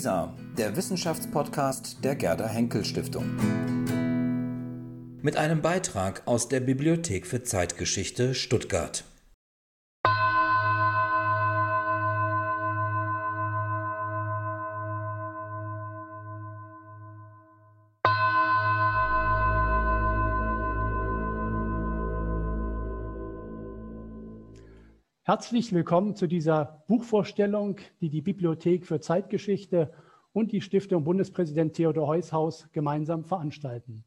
WISA, der Wissenschaftspodcast der Gerda Henkel Stiftung. Mit einem Beitrag aus der Bibliothek für Zeitgeschichte Stuttgart. Herzlich willkommen zu dieser Buchvorstellung, die die Bibliothek für Zeitgeschichte und die Stiftung Bundespräsident Theodor Heushaus gemeinsam veranstalten.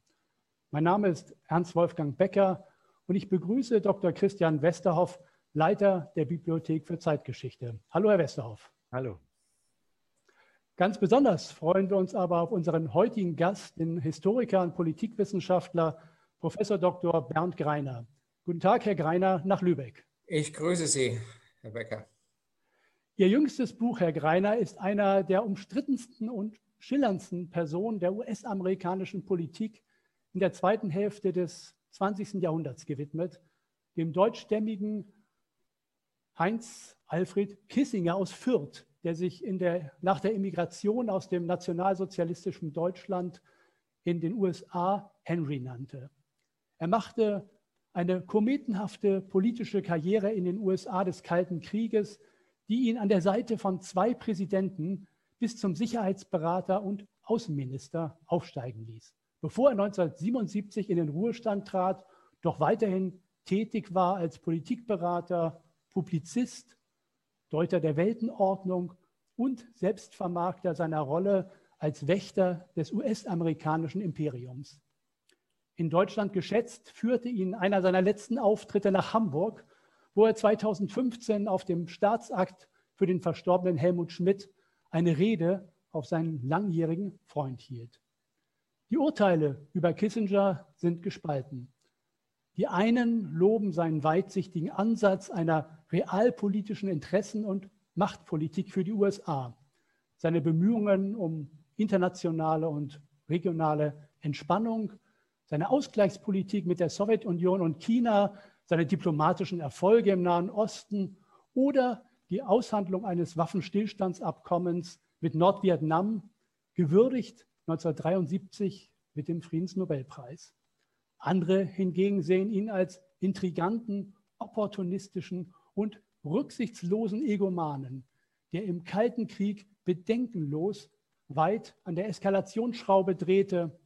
Mein Name ist Ernst Wolfgang Becker und ich begrüße Dr. Christian Westerhoff, Leiter der Bibliothek für Zeitgeschichte. Hallo, Herr Westerhoff. Hallo. Ganz besonders freuen wir uns aber auf unseren heutigen Gast, den Historiker und Politikwissenschaftler Professor Dr. Bernd Greiner. Guten Tag, Herr Greiner, nach Lübeck. Ich grüße Sie, Herr Becker. Ihr jüngstes Buch, Herr Greiner, ist einer der umstrittensten und schillerndsten Personen der US-amerikanischen Politik in der zweiten Hälfte des 20. Jahrhunderts gewidmet, dem deutschstämmigen Heinz Alfred Kissinger aus Fürth, der sich der, nach der Immigration aus dem nationalsozialistischen Deutschland in den USA Henry nannte. Er machte eine kometenhafte politische Karriere in den USA des Kalten Krieges, die ihn an der Seite von zwei Präsidenten bis zum Sicherheitsberater und Außenminister aufsteigen ließ. Bevor er 1977 in den Ruhestand trat, doch weiterhin tätig war als Politikberater, Publizist, Deuter der Weltenordnung und Selbstvermarkter seiner Rolle als Wächter des US-amerikanischen Imperiums in Deutschland geschätzt, führte ihn einer seiner letzten Auftritte nach Hamburg, wo er 2015 auf dem Staatsakt für den verstorbenen Helmut Schmidt eine Rede auf seinen langjährigen Freund hielt. Die Urteile über Kissinger sind gespalten. Die einen loben seinen weitsichtigen Ansatz einer realpolitischen Interessen- und Machtpolitik für die USA, seine Bemühungen um internationale und regionale Entspannung seine Ausgleichspolitik mit der Sowjetunion und China, seine diplomatischen Erfolge im Nahen Osten oder die Aushandlung eines Waffenstillstandsabkommens mit Nordvietnam, gewürdigt 1973 mit dem Friedensnobelpreis. Andere hingegen sehen ihn als intriganten, opportunistischen und rücksichtslosen Egomanen, der im Kalten Krieg bedenkenlos weit an der Eskalationsschraube drehte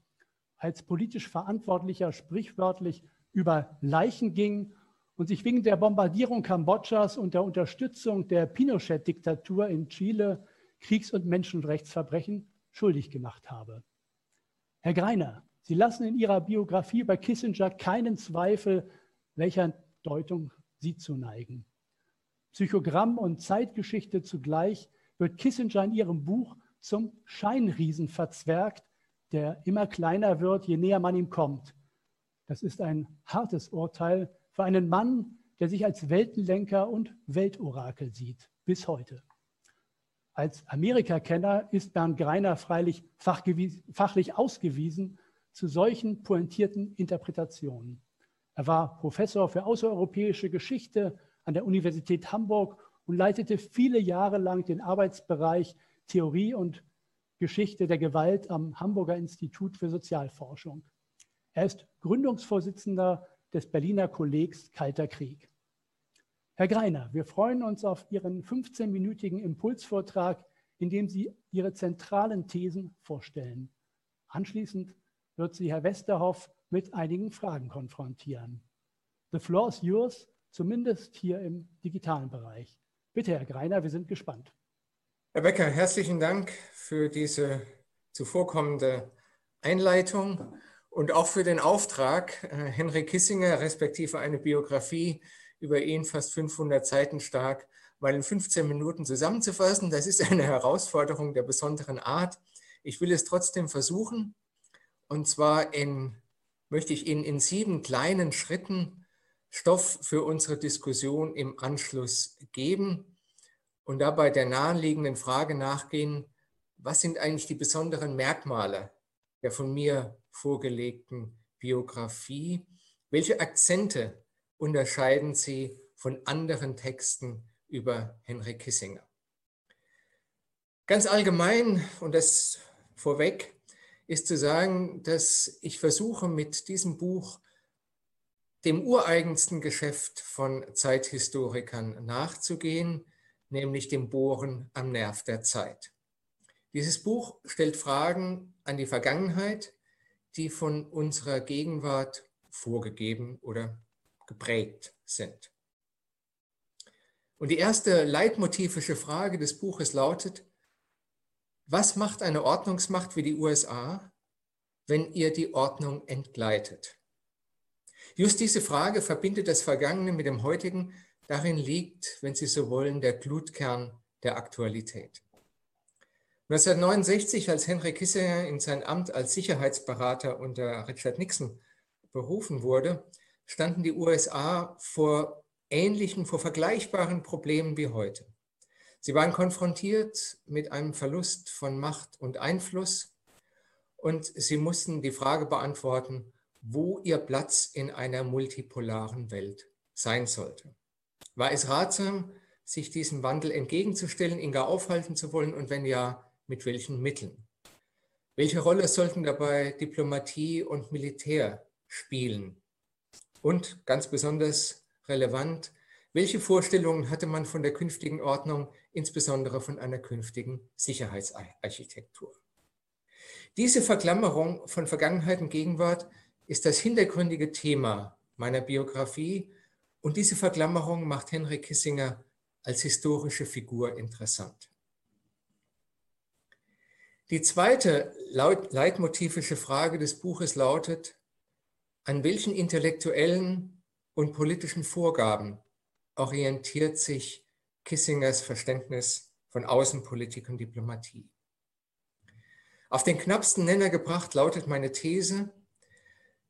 als politisch Verantwortlicher sprichwörtlich über Leichen ging und sich wegen der Bombardierung Kambodschas und der Unterstützung der Pinochet-Diktatur in Chile Kriegs- und Menschenrechtsverbrechen schuldig gemacht habe. Herr Greiner, Sie lassen in Ihrer Biografie über Kissinger keinen Zweifel, welcher Deutung Sie zuneigen. Psychogramm und Zeitgeschichte zugleich wird Kissinger in Ihrem Buch zum Scheinriesen verzwergt, der immer kleiner wird, je näher man ihm kommt. Das ist ein hartes Urteil für einen Mann, der sich als Weltenlenker und Weltorakel sieht, bis heute. Als Amerikakenner ist Bernd Greiner freilich fachlich ausgewiesen zu solchen pointierten Interpretationen. Er war Professor für außereuropäische Geschichte an der Universität Hamburg und leitete viele Jahre lang den Arbeitsbereich Theorie und Geschichte der Gewalt am Hamburger Institut für Sozialforschung. Er ist Gründungsvorsitzender des Berliner Kollegs Kalter Krieg. Herr Greiner, wir freuen uns auf Ihren 15-minütigen Impulsvortrag, in dem Sie Ihre zentralen Thesen vorstellen. Anschließend wird Sie Herr Westerhoff mit einigen Fragen konfrontieren. The floor is yours, zumindest hier im digitalen Bereich. Bitte, Herr Greiner, wir sind gespannt. Herr Becker, herzlichen Dank für diese zuvorkommende Einleitung und auch für den Auftrag, äh, Henry Kissinger, respektive eine Biografie über ihn, fast 500 Seiten stark, mal in 15 Minuten zusammenzufassen. Das ist eine Herausforderung der besonderen Art. Ich will es trotzdem versuchen. Und zwar in, möchte ich Ihnen in sieben kleinen Schritten Stoff für unsere Diskussion im Anschluss geben und dabei der naheliegenden Frage nachgehen, was sind eigentlich die besonderen Merkmale der von mir vorgelegten Biografie? Welche Akzente unterscheiden sie von anderen Texten über Henry Kissinger? Ganz allgemein, und das vorweg, ist zu sagen, dass ich versuche mit diesem Buch dem ureigensten Geschäft von Zeithistorikern nachzugehen, nämlich dem Bohren am Nerv der Zeit. Dieses Buch stellt Fragen an die Vergangenheit, die von unserer Gegenwart vorgegeben oder geprägt sind. Und die erste leitmotivische Frage des Buches lautet, was macht eine Ordnungsmacht wie die USA, wenn ihr die Ordnung entgleitet? Just diese Frage verbindet das Vergangene mit dem Heutigen. Darin liegt, wenn Sie so wollen, der Glutkern der Aktualität. 1969, als Henry Kissinger in sein Amt als Sicherheitsberater unter Richard Nixon berufen wurde, standen die USA vor ähnlichen, vor vergleichbaren Problemen wie heute. Sie waren konfrontiert mit einem Verlust von Macht und Einfluss und sie mussten die Frage beantworten, wo ihr Platz in einer multipolaren Welt sein sollte. War es ratsam, sich diesem Wandel entgegenzustellen, ihn gar aufhalten zu wollen und wenn ja, mit welchen Mitteln? Welche Rolle sollten dabei Diplomatie und Militär spielen? Und ganz besonders relevant, welche Vorstellungen hatte man von der künftigen Ordnung, insbesondere von einer künftigen Sicherheitsarchitektur? Diese Verklammerung von Vergangenheit und Gegenwart ist das hintergründige Thema meiner Biografie und diese Verklammerung macht Henry Kissinger als historische Figur interessant. Die zweite leitmotivische Frage des Buches lautet, an welchen intellektuellen und politischen Vorgaben orientiert sich Kissingers Verständnis von Außenpolitik und Diplomatie. Auf den knappsten Nenner gebracht lautet meine These,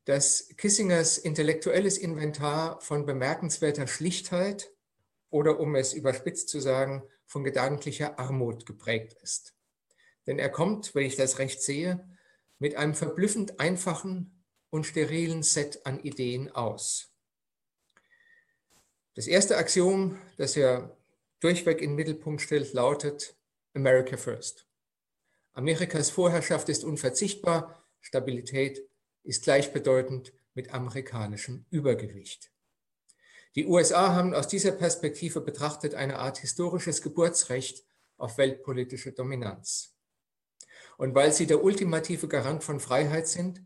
dass Kissingers intellektuelles Inventar von bemerkenswerter Schlichtheit oder um es überspitzt zu sagen, von gedanklicher Armut geprägt ist. Denn er kommt, wenn ich das recht sehe, mit einem verblüffend einfachen und sterilen Set an Ideen aus. Das erste Axiom, das er durchweg in den Mittelpunkt stellt, lautet America First. Amerikas Vorherrschaft ist unverzichtbar, Stabilität ist gleichbedeutend mit amerikanischem Übergewicht. Die USA haben aus dieser Perspektive betrachtet eine Art historisches Geburtsrecht auf weltpolitische Dominanz. Und weil sie der ultimative Garant von Freiheit sind,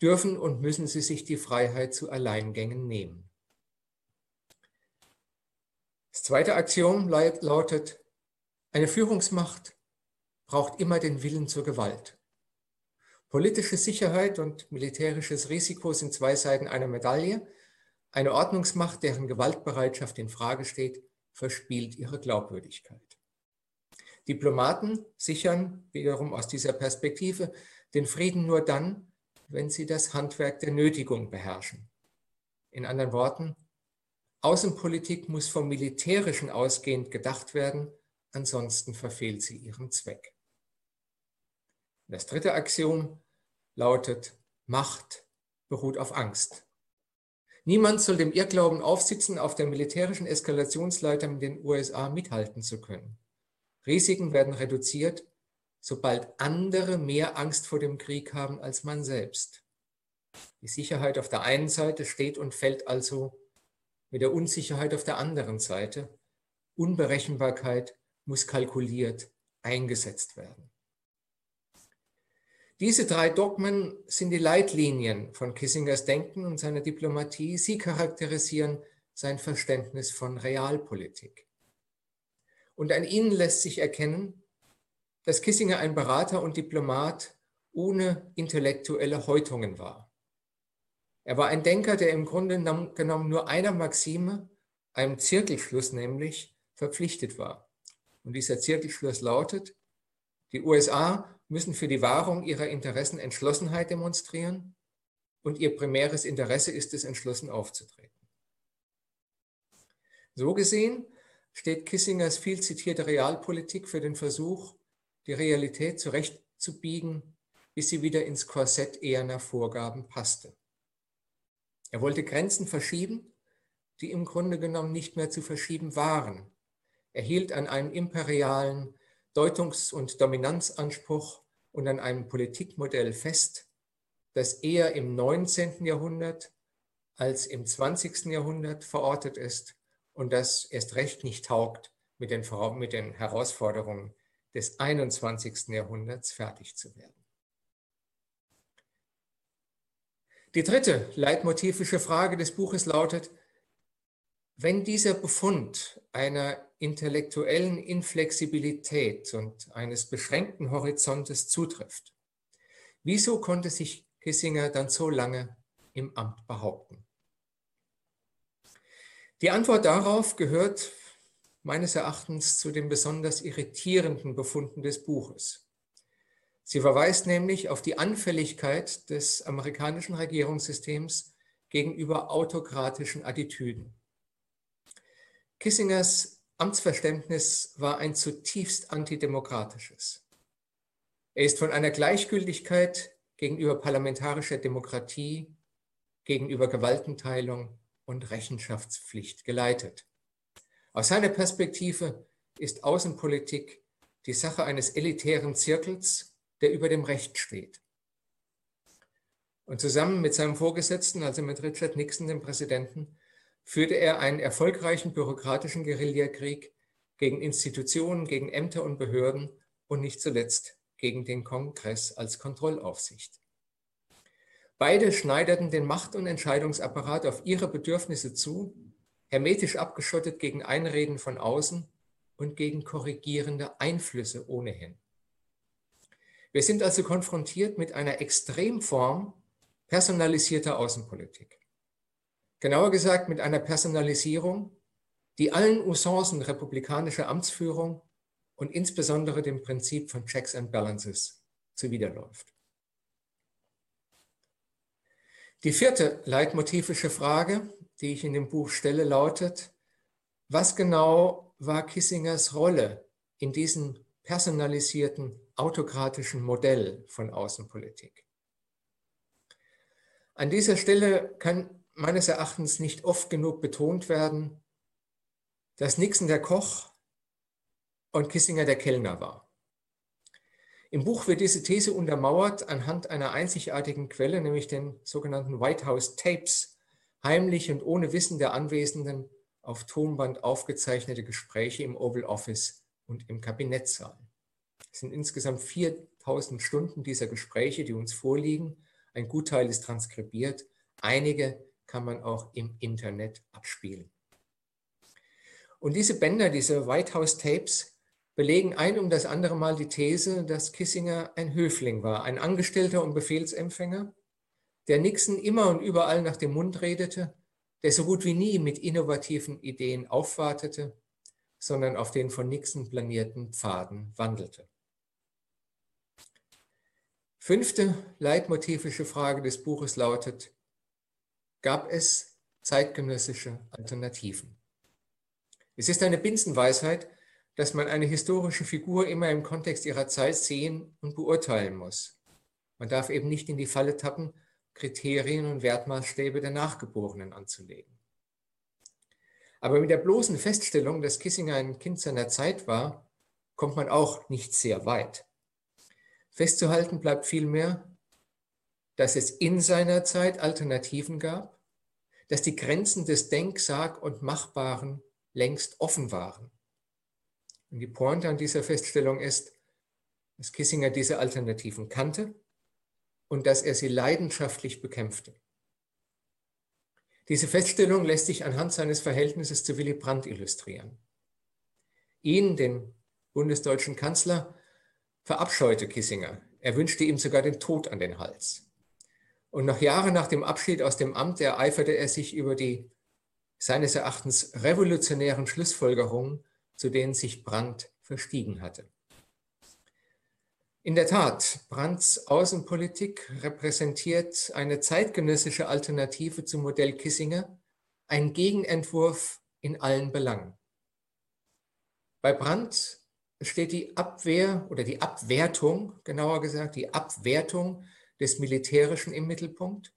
dürfen und müssen sie sich die Freiheit zu Alleingängen nehmen. Das zweite Axiom lautet, eine Führungsmacht braucht immer den Willen zur Gewalt. Politische Sicherheit und militärisches Risiko sind zwei Seiten einer Medaille. Eine Ordnungsmacht, deren Gewaltbereitschaft in Frage steht, verspielt ihre Glaubwürdigkeit. Diplomaten sichern wiederum aus dieser Perspektive den Frieden nur dann, wenn sie das Handwerk der Nötigung beherrschen. In anderen Worten, Außenpolitik muss vom Militärischen ausgehend gedacht werden, ansonsten verfehlt sie ihren Zweck. Das dritte Axiom lautet, Macht beruht auf Angst. Niemand soll dem Irrglauben aufsitzen, auf der militärischen Eskalationsleiter mit den USA mithalten zu können. Risiken werden reduziert, sobald andere mehr Angst vor dem Krieg haben als man selbst. Die Sicherheit auf der einen Seite steht und fällt also mit der Unsicherheit auf der anderen Seite. Unberechenbarkeit muss kalkuliert eingesetzt werden. Diese drei Dogmen sind die Leitlinien von Kissingers Denken und seiner Diplomatie. Sie charakterisieren sein Verständnis von Realpolitik. Und an ihnen lässt sich erkennen, dass Kissinger ein Berater und Diplomat ohne intellektuelle Häutungen war. Er war ein Denker, der im Grunde genommen nur einer Maxime, einem Zirkelschluss nämlich, verpflichtet war. Und dieser Zirkelschluss lautet, die USA müssen für die Wahrung ihrer Interessen Entschlossenheit demonstrieren und ihr primäres Interesse ist es, entschlossen aufzutreten. So gesehen steht Kissingers viel zitierte Realpolitik für den Versuch, die Realität zurechtzubiegen, bis sie wieder ins Korsett eherner Vorgaben passte. Er wollte Grenzen verschieben, die im Grunde genommen nicht mehr zu verschieben waren. Er hielt an einem imperialen Deutungs- und Dominanzanspruch und an einem Politikmodell fest, das eher im 19. Jahrhundert als im 20. Jahrhundert verortet ist und das erst recht nicht taugt, mit den, mit den Herausforderungen des 21. Jahrhunderts fertig zu werden. Die dritte leitmotivische Frage des Buches lautet, wenn dieser Befund einer intellektuellen Inflexibilität und eines beschränkten Horizontes zutrifft, wieso konnte sich Kissinger dann so lange im Amt behaupten? Die Antwort darauf gehört meines Erachtens zu den besonders irritierenden Befunden des Buches. Sie verweist nämlich auf die Anfälligkeit des amerikanischen Regierungssystems gegenüber autokratischen Attitüden. Kissingers Amtsverständnis war ein zutiefst antidemokratisches. Er ist von einer Gleichgültigkeit gegenüber parlamentarischer Demokratie, gegenüber Gewaltenteilung und Rechenschaftspflicht geleitet. Aus seiner Perspektive ist Außenpolitik die Sache eines elitären Zirkels, der über dem Recht steht. Und zusammen mit seinem Vorgesetzten, also mit Richard Nixon, dem Präsidenten, führte er einen erfolgreichen bürokratischen Guerillakrieg gegen Institutionen, gegen Ämter und Behörden und nicht zuletzt gegen den Kongress als Kontrollaufsicht. Beide schneiderten den Macht- und Entscheidungsapparat auf ihre Bedürfnisse zu, hermetisch abgeschottet gegen Einreden von außen und gegen korrigierende Einflüsse ohnehin. Wir sind also konfrontiert mit einer Extremform personalisierter Außenpolitik. Genauer gesagt mit einer Personalisierung, die allen Usancen republikanischer Amtsführung und insbesondere dem Prinzip von Checks and Balances zuwiderläuft. Die vierte leitmotivische Frage, die ich in dem Buch stelle, lautet, was genau war Kissingers Rolle in diesem personalisierten autokratischen Modell von Außenpolitik? An dieser Stelle kann meines Erachtens nicht oft genug betont werden, dass Nixon der Koch und Kissinger der Kellner war. Im Buch wird diese These untermauert anhand einer einzigartigen Quelle, nämlich den sogenannten White House Tapes, heimlich und ohne Wissen der Anwesenden auf Tonband aufgezeichnete Gespräche im Oval Office und im Kabinettssaal. Es sind insgesamt 4000 Stunden dieser Gespräche, die uns vorliegen. Ein Gutteil ist transkribiert, einige kann man auch im Internet abspielen. Und diese Bänder, diese White House Tapes, belegen ein um das andere Mal die These, dass Kissinger ein Höfling war, ein Angestellter und Befehlsempfänger, der Nixon immer und überall nach dem Mund redete, der so gut wie nie mit innovativen Ideen aufwartete, sondern auf den von Nixon planierten Pfaden wandelte. Fünfte leitmotivische Frage des Buches lautet, gab es zeitgenössische Alternativen. Es ist eine Binsenweisheit, dass man eine historische Figur immer im Kontext ihrer Zeit sehen und beurteilen muss. Man darf eben nicht in die Falle tappen, Kriterien und Wertmaßstäbe der Nachgeborenen anzulegen. Aber mit der bloßen Feststellung, dass Kissinger ein Kind seiner Zeit war, kommt man auch nicht sehr weit. Festzuhalten bleibt vielmehr, dass es in seiner Zeit Alternativen gab, dass die Grenzen des Denk-, Sag- und Machbaren längst offen waren. Und die Pointe an dieser Feststellung ist, dass Kissinger diese Alternativen kannte und dass er sie leidenschaftlich bekämpfte. Diese Feststellung lässt sich anhand seines Verhältnisses zu Willy Brandt illustrieren. Ihn, den bundesdeutschen Kanzler, verabscheute Kissinger. Er wünschte ihm sogar den Tod an den Hals. Und noch Jahre nach dem Abschied aus dem Amt ereiferte er sich über die seines Erachtens revolutionären Schlussfolgerungen, zu denen sich Brandt verstiegen hatte. In der Tat, Brandts Außenpolitik repräsentiert eine zeitgenössische Alternative zum Modell Kissinger, ein Gegenentwurf in allen Belangen. Bei Brandt steht die Abwehr oder die Abwertung, genauer gesagt, die Abwertung des Militärischen im Mittelpunkt.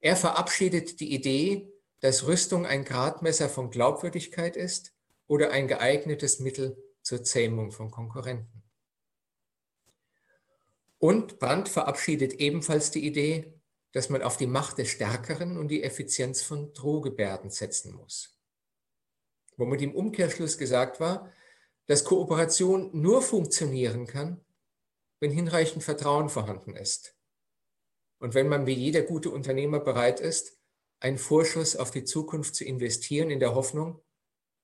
Er verabschiedet die Idee, dass Rüstung ein Gradmesser von Glaubwürdigkeit ist oder ein geeignetes Mittel zur Zähmung von Konkurrenten. Und Brandt verabschiedet ebenfalls die Idee, dass man auf die Macht des Stärkeren und die Effizienz von Drohgebärden setzen muss. Womit im Umkehrschluss gesagt war, dass Kooperation nur funktionieren kann, wenn hinreichend Vertrauen vorhanden ist. Und wenn man wie jeder gute Unternehmer bereit ist, einen Vorschuss auf die Zukunft zu investieren in der Hoffnung,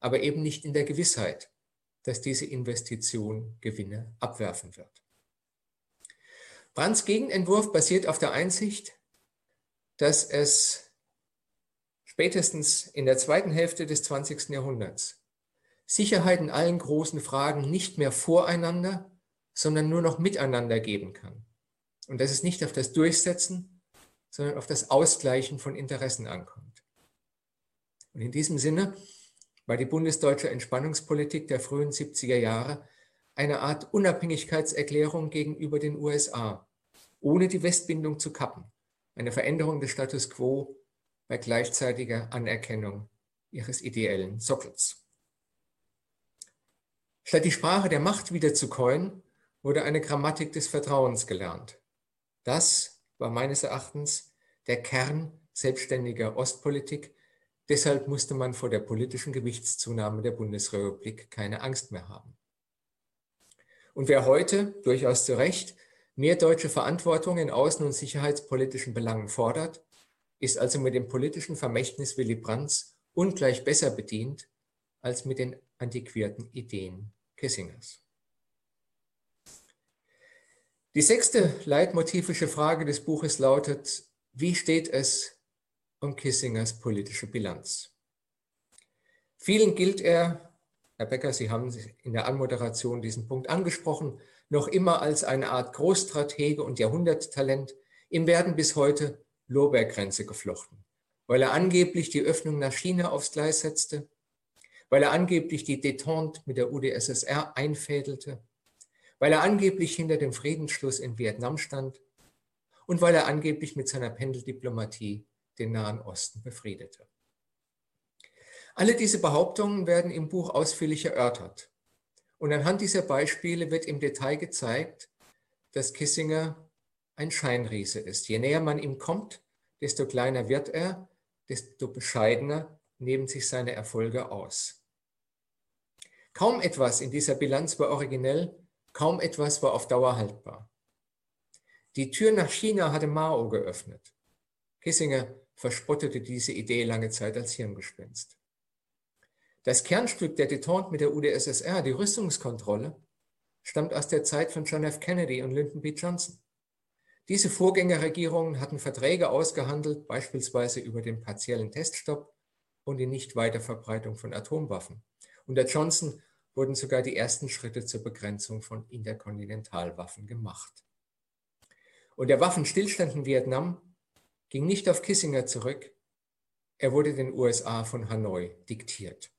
aber eben nicht in der Gewissheit, dass diese Investition Gewinne abwerfen wird. Brands Gegenentwurf basiert auf der Einsicht, dass es spätestens in der zweiten Hälfte des 20. Jahrhunderts Sicherheit in allen großen Fragen nicht mehr voreinander, sondern nur noch miteinander geben kann. Und dass es nicht auf das Durchsetzen, sondern auf das Ausgleichen von Interessen ankommt. Und in diesem Sinne war die bundesdeutsche Entspannungspolitik der frühen 70er Jahre eine Art Unabhängigkeitserklärung gegenüber den USA, ohne die Westbindung zu kappen, eine Veränderung des Status quo bei gleichzeitiger Anerkennung ihres ideellen Sockels. Statt die Sprache der Macht wieder zu coin, wurde eine Grammatik des Vertrauens gelernt. Das war meines Erachtens der Kern selbstständiger Ostpolitik. Deshalb musste man vor der politischen Gewichtszunahme der Bundesrepublik keine Angst mehr haben. Und wer heute, durchaus zu Recht, mehr deutsche Verantwortung in außen- und sicherheitspolitischen Belangen fordert, ist also mit dem politischen Vermächtnis Willy Brandts ungleich besser bedient als mit den antiquierten Ideen Kissingers. Die sechste leitmotivische Frage des Buches lautet, wie steht es um Kissingers politische Bilanz? Vielen gilt er, Herr Becker, Sie haben in der Anmoderation diesen Punkt angesprochen, noch immer als eine Art Großstratege und Jahrhunderttalent. Ihm werden bis heute Lorbeerkränze geflochten, weil er angeblich die Öffnung nach China aufs Gleis setzte, weil er angeblich die Detente mit der UdSSR einfädelte, weil er angeblich hinter dem Friedensschluss in Vietnam stand und weil er angeblich mit seiner Pendeldiplomatie den Nahen Osten befriedete. Alle diese Behauptungen werden im Buch ausführlich erörtert. Und anhand dieser Beispiele wird im Detail gezeigt, dass Kissinger ein Scheinriese ist. Je näher man ihm kommt, desto kleiner wird er, desto bescheidener nehmen sich seine Erfolge aus. Kaum etwas in dieser Bilanz war originell, kaum etwas war auf Dauer haltbar. Die Tür nach China hatte Mao geöffnet. Kissinger verspottete diese Idee lange Zeit als Hirngespinst. Das Kernstück der Detente mit der UdSSR, die Rüstungskontrolle, stammt aus der Zeit von John F. Kennedy und Lyndon B. Johnson. Diese Vorgängerregierungen hatten Verträge ausgehandelt, beispielsweise über den partiellen Teststopp und die Nichtweiterverbreitung von Atomwaffen. Unter Johnson wurden sogar die ersten Schritte zur Begrenzung von Interkontinentalwaffen gemacht. Und der Waffenstillstand in Vietnam ging nicht auf Kissinger zurück, er wurde den USA von Hanoi diktiert.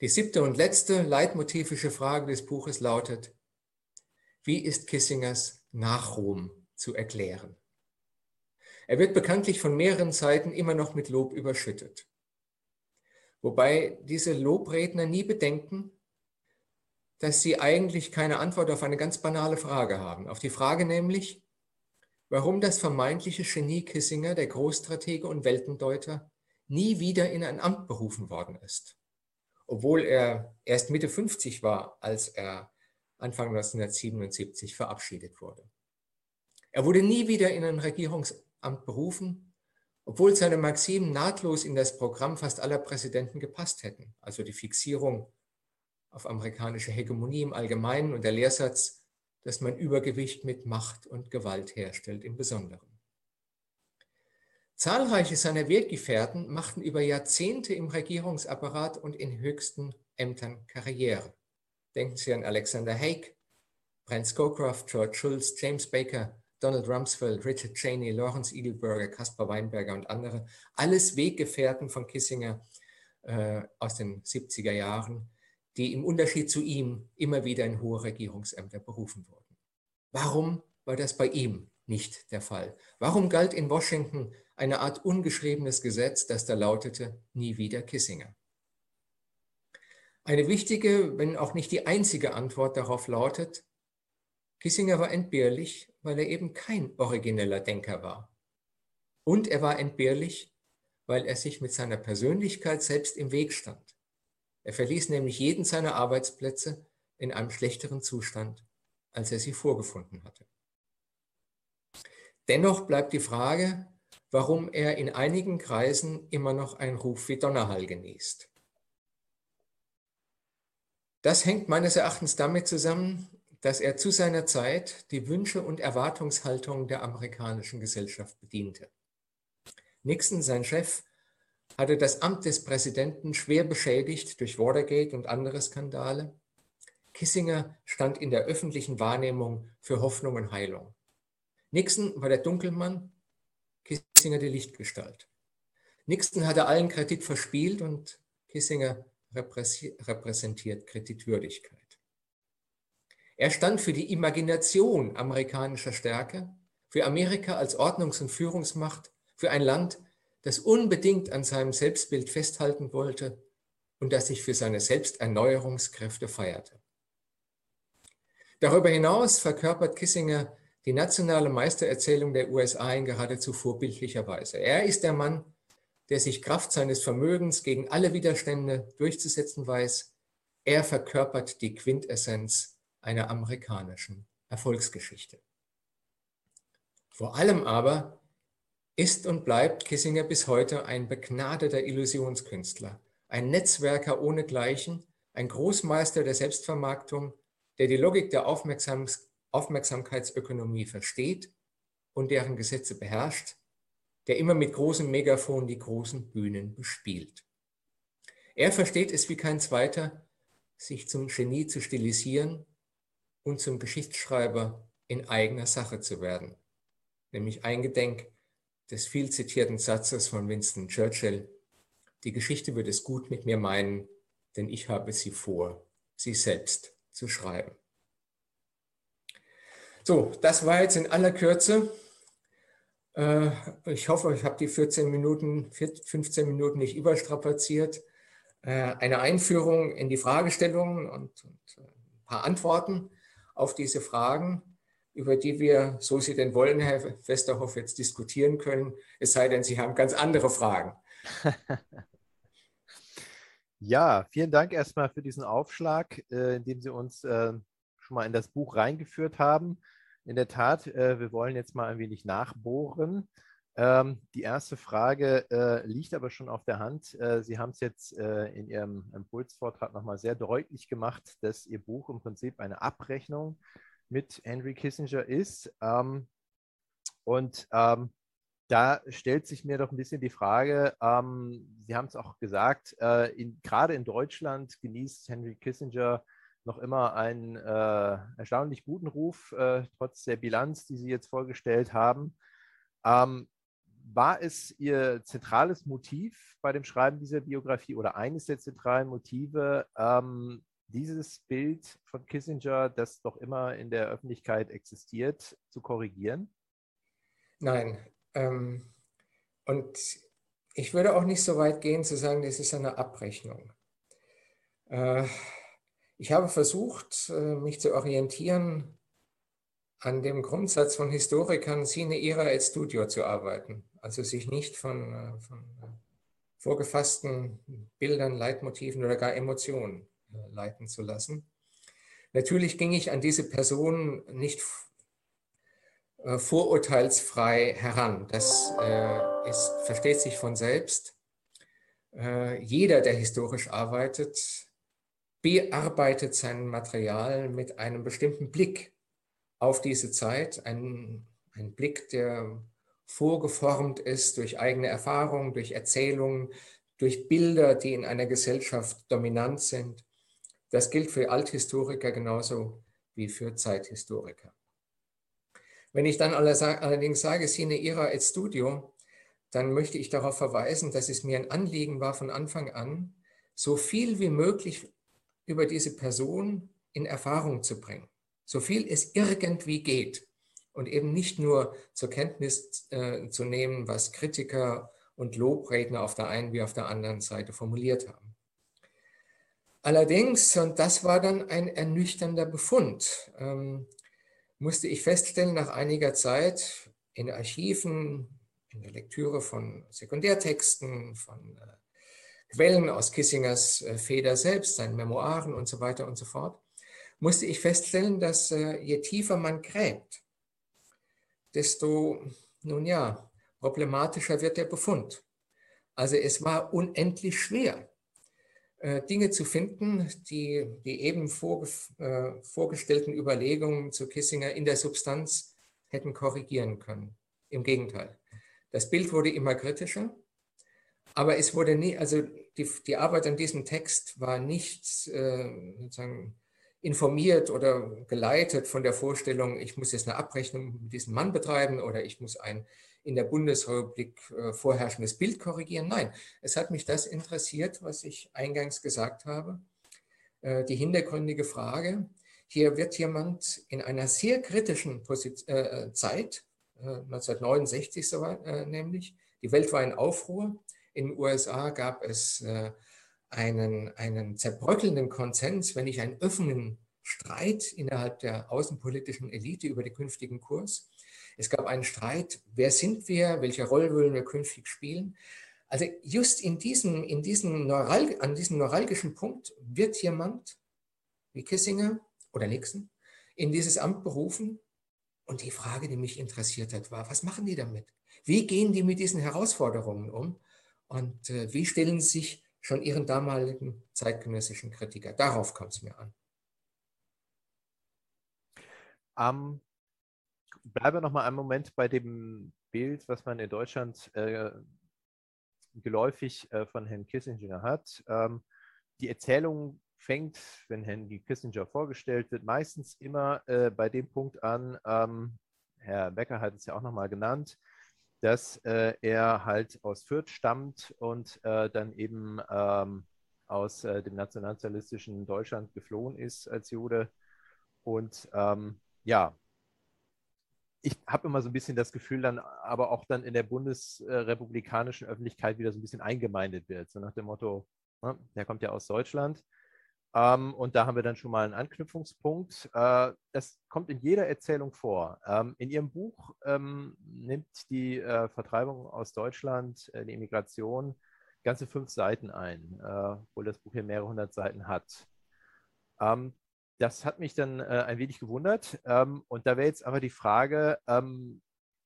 Die siebte und letzte leitmotivische Frage des Buches lautet, wie ist Kissingers Nachruhm zu erklären? Er wird bekanntlich von mehreren Seiten immer noch mit Lob überschüttet. Wobei diese Lobredner nie bedenken, dass sie eigentlich keine Antwort auf eine ganz banale Frage haben. Auf die Frage nämlich, warum das vermeintliche Genie Kissinger, der Großstratege und Weltendeuter, nie wieder in ein Amt berufen worden ist. Obwohl er erst Mitte 50 war, als er Anfang 1977 verabschiedet wurde. Er wurde nie wieder in ein Regierungsamt berufen obwohl seine Maximen nahtlos in das Programm fast aller Präsidenten gepasst hätten, also die Fixierung auf amerikanische Hegemonie im Allgemeinen und der Lehrsatz, dass man Übergewicht mit Macht und Gewalt herstellt im Besonderen. Zahlreiche seiner Weggefährten machten über Jahrzehnte im Regierungsapparat und in höchsten Ämtern Karriere. Denken Sie an Alexander Haig, Brent Scowcroft, George Schulz, James Baker, Donald Rumsfeld, Richard Cheney, Lawrence Eagleburger, Caspar Weinberger und andere, alles Weggefährten von Kissinger äh, aus den 70er Jahren, die im Unterschied zu ihm immer wieder in hohe Regierungsämter berufen wurden. Warum war das bei ihm nicht der Fall? Warum galt in Washington eine Art ungeschriebenes Gesetz, das da lautete, nie wieder Kissinger? Eine wichtige, wenn auch nicht die einzige Antwort darauf lautet, Kissinger war entbehrlich, weil er eben kein origineller Denker war. Und er war entbehrlich, weil er sich mit seiner Persönlichkeit selbst im Weg stand. Er verließ nämlich jeden seiner Arbeitsplätze in einem schlechteren Zustand, als er sie vorgefunden hatte. Dennoch bleibt die Frage, warum er in einigen Kreisen immer noch einen Ruf wie Donnerhall genießt. Das hängt meines Erachtens damit zusammen, dass er zu seiner Zeit die Wünsche und Erwartungshaltungen der amerikanischen Gesellschaft bediente. Nixon, sein Chef, hatte das Amt des Präsidenten schwer beschädigt durch Watergate und andere Skandale. Kissinger stand in der öffentlichen Wahrnehmung für Hoffnung und Heilung. Nixon war der Dunkelmann, Kissinger die Lichtgestalt. Nixon hatte allen Kredit verspielt und Kissinger repräsentiert Kreditwürdigkeit. Er stand für die Imagination amerikanischer Stärke, für Amerika als Ordnungs- und Führungsmacht, für ein Land, das unbedingt an seinem Selbstbild festhalten wollte und das sich für seine Selbsterneuerungskräfte feierte. Darüber hinaus verkörpert Kissinger die nationale Meistererzählung der USA in geradezu vorbildlicher Weise. Er ist der Mann, der sich Kraft seines Vermögens gegen alle Widerstände durchzusetzen weiß. Er verkörpert die Quintessenz einer amerikanischen Erfolgsgeschichte. Vor allem aber ist und bleibt Kissinger bis heute ein begnadeter Illusionskünstler, ein Netzwerker ohnegleichen, ein Großmeister der Selbstvermarktung, der die Logik der Aufmerksams Aufmerksamkeitsökonomie versteht und deren Gesetze beherrscht, der immer mit großem Megafon die großen Bühnen bespielt. Er versteht es wie kein zweiter, sich zum Genie zu stilisieren und zum Geschichtsschreiber in eigener Sache zu werden, nämlich eingedenk des viel zitierten Satzes von Winston Churchill, die Geschichte wird es gut mit mir meinen, denn ich habe sie vor, sie selbst zu schreiben. So, das war jetzt in aller Kürze. Äh, ich hoffe, ich habe die 14 Minuten, 15 Minuten nicht überstrapaziert. Äh, eine Einführung in die Fragestellungen und, ein paar Antworten auf diese Fragen, über die wir, so Sie denn wollen, Herr Westerhoff, jetzt diskutieren können, es sei denn, Sie haben ganz andere Fragen. Ja, vielen Dank erstmal für diesen Aufschlag, äh, in dem Sie uns schon mal in das Buch reingeführt haben. In der Tat, äh, wir wollen jetzt mal ein wenig nachbohren. Ähm, die erste Frage äh, liegt aber schon auf der Hand. Äh, Sie haben es jetzt äh, in Ihrem Impulsvortrag nochmal sehr deutlich gemacht, dass Ihr Buch im Prinzip eine Abrechnung mit Henry Kissinger ist. Ähm, und ähm, da stellt sich mir doch ein bisschen die Frage, ähm, Sie haben es auch gesagt, äh, gerade in Deutschland genießt Henry Kissinger noch immer einen äh, erstaunlich guten Ruf, äh, trotz der Bilanz, die Sie jetzt vorgestellt haben. Ähm, war es Ihr zentrales Motiv bei dem Schreiben dieser Biografie oder eines der zentralen Motive, ähm, dieses Bild von Kissinger, das doch immer in der Öffentlichkeit existiert, zu korrigieren? Nein. Ähm, und ich würde auch nicht so weit gehen zu sagen, das ist eine Abrechnung. Äh, ich habe versucht, äh, mich zu orientieren an dem Grundsatz von Historikern, sine ira et studio zu arbeiten. Also sich nicht von, äh, von äh, vorgefassten Bildern, Leitmotiven oder gar Emotionen leiten zu lassen. Natürlich ging ich an diese Person nicht vorurteilsfrei heran. Das ist, versteht sich von selbst. Jeder, der historisch arbeitet, bearbeitet sein Material mit einem bestimmten Blick auf diese Zeit, ein, ein Blick, der vorgeformt ist durch eigene Erfahrungen, durch Erzählungen, durch Bilder, die in einer Gesellschaft dominant sind. Das gilt für Althistoriker genauso wie für Zeithistoriker. Wenn ich dann allerdings sage, sine ira et studio, dann möchte ich darauf verweisen, dass es mir ein Anliegen war von Anfang an, so viel wie möglich über diese Person in Erfahrung zu bringen, so viel es irgendwie geht und eben nicht nur zur Kenntnis äh, zu nehmen, was Kritiker und Lobredner auf der einen wie auf der anderen Seite formuliert haben. Allerdings, und das war dann ein ernüchternder Befund, ähm, musste ich feststellen nach einiger Zeit in Archiven, in der Lektüre von Sekundärtexten, von äh, Quellen aus Kissingers äh, Feder selbst, seinen Memoiren und so weiter und so fort, musste ich feststellen, dass äh, je tiefer man gräbt, desto, nun ja, problematischer wird der Befund. Also es war unendlich schwer, äh, Dinge zu finden, die die eben äh, vorgestellten Überlegungen zu Kissinger in der Substanz hätten korrigieren können. Im Gegenteil. Das Bild wurde immer kritischer, aber es wurde nie, also die, die Arbeit an diesem Text war nicht äh, sozusagen informiert oder geleitet von der Vorstellung, ich muss jetzt eine Abrechnung mit diesem Mann betreiben oder ich muss ein in der Bundesrepublik äh, vorherrschendes Bild korrigieren. Nein, es hat mich das interessiert, was ich eingangs gesagt habe. Äh, die hintergründige Frage, hier wird jemand in einer sehr kritischen Position, äh, Zeit, 1969 so, nämlich, die Welt war in Aufruhr. In den USA gab es einen, einen zerbröckelnden Konsens, wenn nicht einen offenen Streit innerhalb der außenpolitischen Elite über den künftigen Kurs. Es gab einen Streit, wer sind wir, welche Rolle wollen wir künftig spielen. Also just in diesem, in diesem Neural, an diesem neuralgischen Punkt wird jemand wie Kissinger oder Nixon in dieses Amt berufen. Und die Frage, die mich interessiert hat, war, was machen die damit? Wie gehen die mit diesen Herausforderungen um? Und äh, wie stellen sie sich schon ihren damaligen zeitgenössischen Kritiker? Darauf kommt es mir an. Um, bleibe noch mal einen Moment bei dem Bild, was man in Deutschland äh, geläufig äh, von Herrn Kissinger hat. Ähm, die Erzählung fängt, wenn Henry Kissinger vorgestellt wird, meistens immer äh, bei dem Punkt an, ähm, Herr Becker hat es ja auch noch mal genannt, dass äh, er halt aus Fürth stammt und äh, dann eben ähm, aus äh, dem nationalsozialistischen Deutschland geflohen ist als Jude und ähm, ja, ich habe immer so ein bisschen das Gefühl, dann aber auch dann in der bundesrepublikanischen Öffentlichkeit wieder so ein bisschen eingemeindet wird. So nach dem Motto, ne, der kommt ja aus Deutschland. Ähm, und da haben wir dann schon mal einen Anknüpfungspunkt. Äh, das kommt in jeder Erzählung vor. Ähm, in Ihrem Buch ähm, nimmt die äh, Vertreibung aus Deutschland, äh, die Immigration, ganze fünf Seiten ein, äh, obwohl das Buch hier mehrere hundert Seiten hat. Ähm, das hat mich dann äh, ein wenig gewundert. Ähm, und da wäre jetzt aber die Frage, ähm,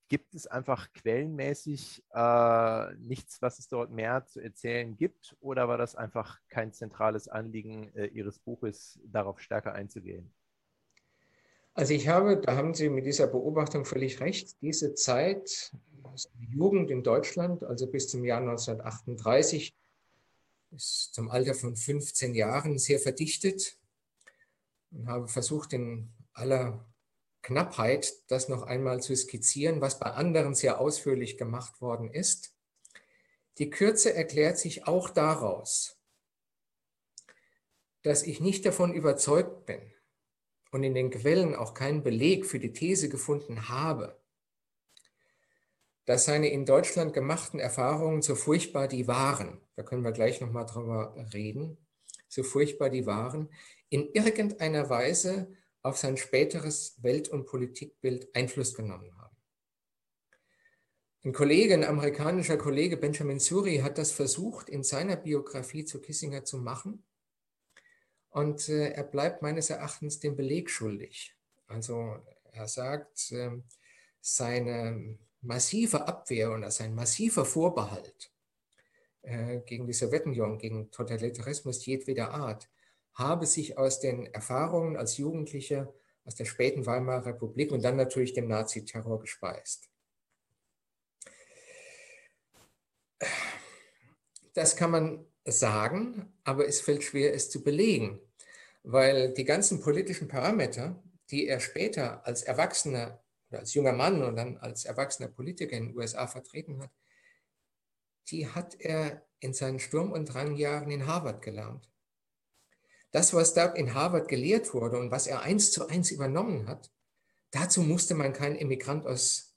gibt es einfach quellenmäßig äh, nichts, was es dort mehr zu erzählen gibt? Oder war das einfach kein zentrales Anliegen äh, Ihres Buches, darauf stärker einzugehen? Also ich habe, da haben Sie mit dieser Beobachtung völlig recht, diese Zeit, die Jugend in Deutschland, also bis zum Jahr 1938, ist zum Alter von 15 Jahren sehr verdichtet und habe versucht, in aller Knappheit das noch einmal zu skizzieren, was bei anderen sehr ausführlich gemacht worden ist. Die Kürze erklärt sich auch daraus, dass ich nicht davon überzeugt bin und in den Quellen auch keinen Beleg für die These gefunden habe, dass seine in Deutschland gemachten Erfahrungen, so furchtbar die waren, da können wir gleich nochmal drüber reden, so furchtbar die waren, in irgendeiner Weise auf sein späteres Welt- und Politikbild Einfluss genommen haben. Ein Kollege, ein amerikanischer Kollege, Benjamin Suri, hat das versucht, in seiner Biografie zu Kissinger zu machen. Und äh, er bleibt meines Erachtens dem Beleg schuldig. Also er sagt, äh, seine massive Abwehr oder sein massiver Vorbehalt äh, gegen die Sowjetunion, gegen Totalitarismus jedweder Art, habe sich aus den Erfahrungen als Jugendlicher aus der späten Weimarer Republik und dann natürlich dem Naziterror gespeist. Das kann man sagen, aber es fällt schwer, es zu belegen, weil die ganzen politischen Parameter, die er später als Erwachsener als junger Mann und dann als erwachsener Politiker in den USA vertreten hat, die hat er in seinen Sturm- und Drangjahren in Harvard gelernt. Das, was da in Harvard gelehrt wurde und was er eins zu eins übernommen hat, dazu musste man kein Immigrant aus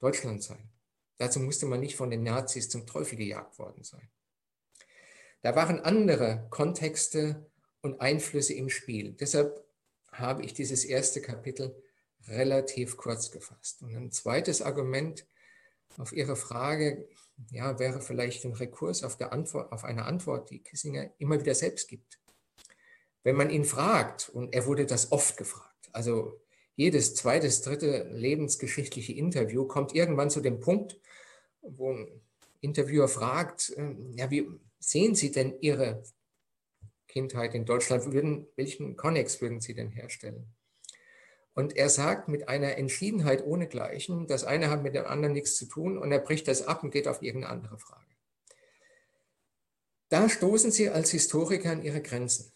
Deutschland sein. Dazu musste man nicht von den Nazis zum Teufel gejagt worden sein. Da waren andere Kontexte und Einflüsse im Spiel. Deshalb habe ich dieses erste Kapitel relativ kurz gefasst. Und ein zweites Argument auf Ihre Frage ja, wäre vielleicht ein Rekurs auf, Antwort, auf eine Antwort, die Kissinger immer wieder selbst gibt. Wenn man ihn fragt, und er wurde das oft gefragt, also jedes zweites, dritte lebensgeschichtliche Interview kommt irgendwann zu dem Punkt, wo ein Interviewer fragt, ähm, ja, wie sehen Sie denn Ihre Kindheit in Deutschland? Würden, welchen Connex würden Sie denn herstellen? Und er sagt mit einer Entschiedenheit ohnegleichen, das eine hat mit dem anderen nichts zu tun und er bricht das ab und geht auf irgendeine andere Frage. Da stoßen Sie als Historiker an Ihre Grenzen.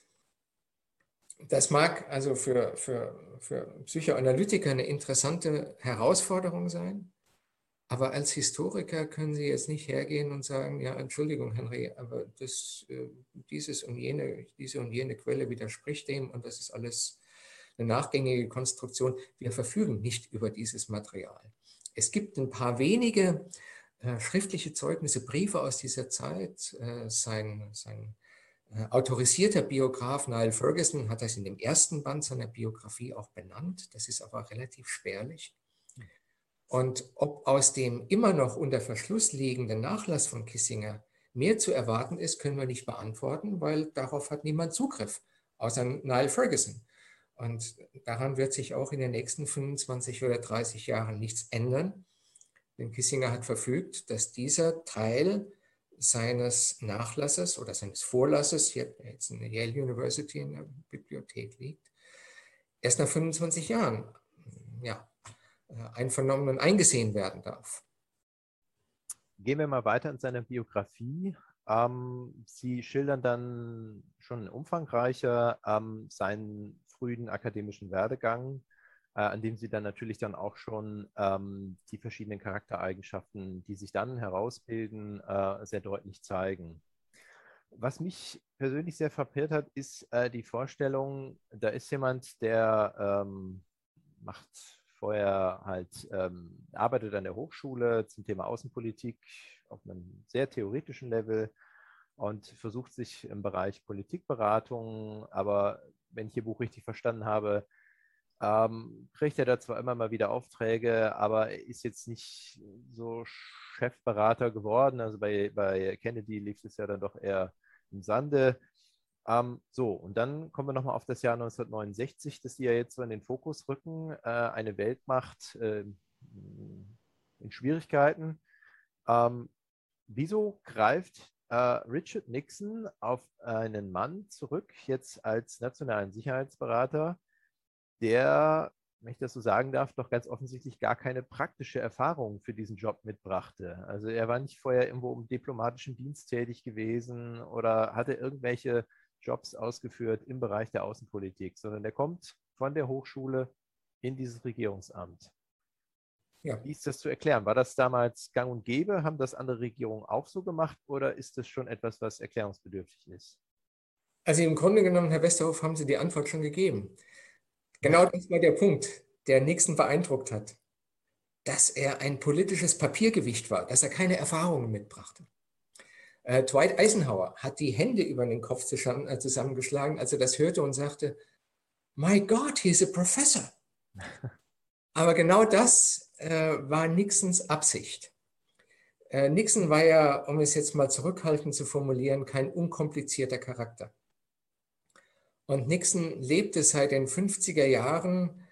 Das mag also für, für, für Psychoanalytiker eine interessante Herausforderung sein, aber als Historiker können Sie jetzt nicht hergehen und sagen, ja, Entschuldigung, Henry, aber das, äh, dieses und jene, diese und jene Quelle widerspricht dem und das ist alles eine nachgängige Konstruktion. Wir verfügen nicht über dieses Material. Es gibt ein paar wenige äh, schriftliche Zeugnisse, Briefe aus dieser Zeit. Äh, sein, sein autorisierter Biograf Niall Ferguson hat das in dem ersten Band seiner Biografie auch benannt. Das ist aber relativ spärlich. Und ob aus dem immer noch unter Verschluss liegenden Nachlass von Kissinger mehr zu erwarten ist, können wir nicht beantworten, weil darauf hat niemand Zugriff, außer Niall Ferguson. Und daran wird sich auch in den nächsten 25 oder 30 Jahren nichts ändern. Denn Kissinger hat verfügt, dass dieser Teil seines Nachlasses oder seines Vorlasses, hier jetzt in der Yale University in der Bibliothek liegt, erst nach 25 Jahren ja, einvernommen und eingesehen werden darf. Gehen wir mal weiter in seiner Biografie. Ähm, Sie schildern dann schon umfangreicher ähm, seinen frühen akademischen Werdegang, äh, an dem Sie dann natürlich dann auch schon ähm, die verschiedenen Charaktereigenschaften, die sich dann herausbilden, äh, sehr deutlich zeigen. Was mich persönlich sehr verpirrt hat, ist äh, die Vorstellung, da ist jemand, der ähm, macht vorher halt, ähm, arbeitet an der Hochschule zum Thema Außenpolitik auf einem sehr theoretischen Level und versucht sich im Bereich Politikberatung, aber wenn ich Ihr Buch richtig verstanden habe, ähm, kriegt er da zwar immer mal wieder Aufträge, aber er ist jetzt nicht so Chefberater geworden. Also bei, bei Kennedy lief es ja dann doch eher im Sande. Ähm, so, und dann kommen wir nochmal auf das Jahr 1969, das Sie ja jetzt so in den Fokus rücken. Äh, eine Weltmacht äh, in Schwierigkeiten. Ähm, wieso greift äh, Richard Nixon auf einen Mann zurück, jetzt als nationalen Sicherheitsberater, der, wenn ich das so sagen darf, doch ganz offensichtlich gar keine praktische Erfahrung für diesen Job mitbrachte. Also er war nicht vorher irgendwo im diplomatischen Dienst tätig gewesen oder hatte irgendwelche Jobs ausgeführt im Bereich der Außenpolitik, sondern er kommt von der Hochschule in dieses Regierungsamt. Ja. Wie ist das zu erklären? War das damals gang und gäbe? Haben das andere Regierungen auch so gemacht oder ist das schon etwas, was erklärungsbedürftig ist? Also im Grunde genommen, Herr Westerhoff, haben Sie die Antwort schon gegeben. Genau das war der Punkt, der Nixon beeindruckt hat, dass er ein politisches Papiergewicht war, dass er keine Erfahrungen mitbrachte. Äh, Dwight Eisenhower hat die Hände über den Kopf äh, zusammengeschlagen, als er das hörte und sagte, My God, he's a professor. Aber genau das äh, war Nixons Absicht. Äh, Nixon war ja, um es jetzt mal zurückhaltend zu formulieren, kein unkomplizierter Charakter. Und Nixon lebte seit den 50er Jahren,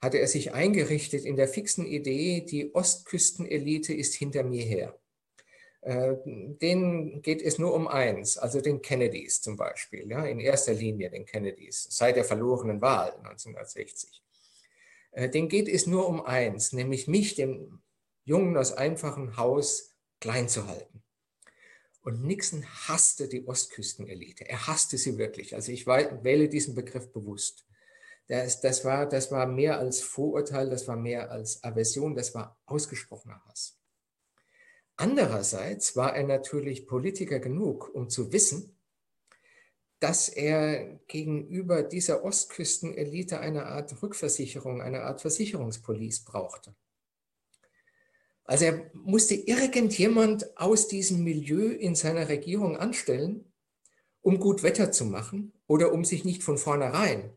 hatte er sich eingerichtet in der fixen Idee, die Ostküstenelite ist hinter mir her. Äh, denen geht es nur um eins, also den Kennedys zum Beispiel, ja, in erster Linie den Kennedys, seit der verlorenen Wahl 1960. Äh, denen geht es nur um eins, nämlich mich, dem Jungen aus einfachem Haus, klein zu halten. Und Nixon hasste die Ostküstenelite. Er hasste sie wirklich. Also ich wähle diesen Begriff bewusst. Das, das, war, das war mehr als Vorurteil, das war mehr als Aversion, das war ausgesprochener Hass. Andererseits war er natürlich Politiker genug, um zu wissen, dass er gegenüber dieser Ostküstenelite eine Art Rückversicherung, eine Art Versicherungspolice brauchte. Also er musste irgendjemand aus diesem Milieu in seiner Regierung anstellen, um gut Wetter zu machen oder um sich nicht von vornherein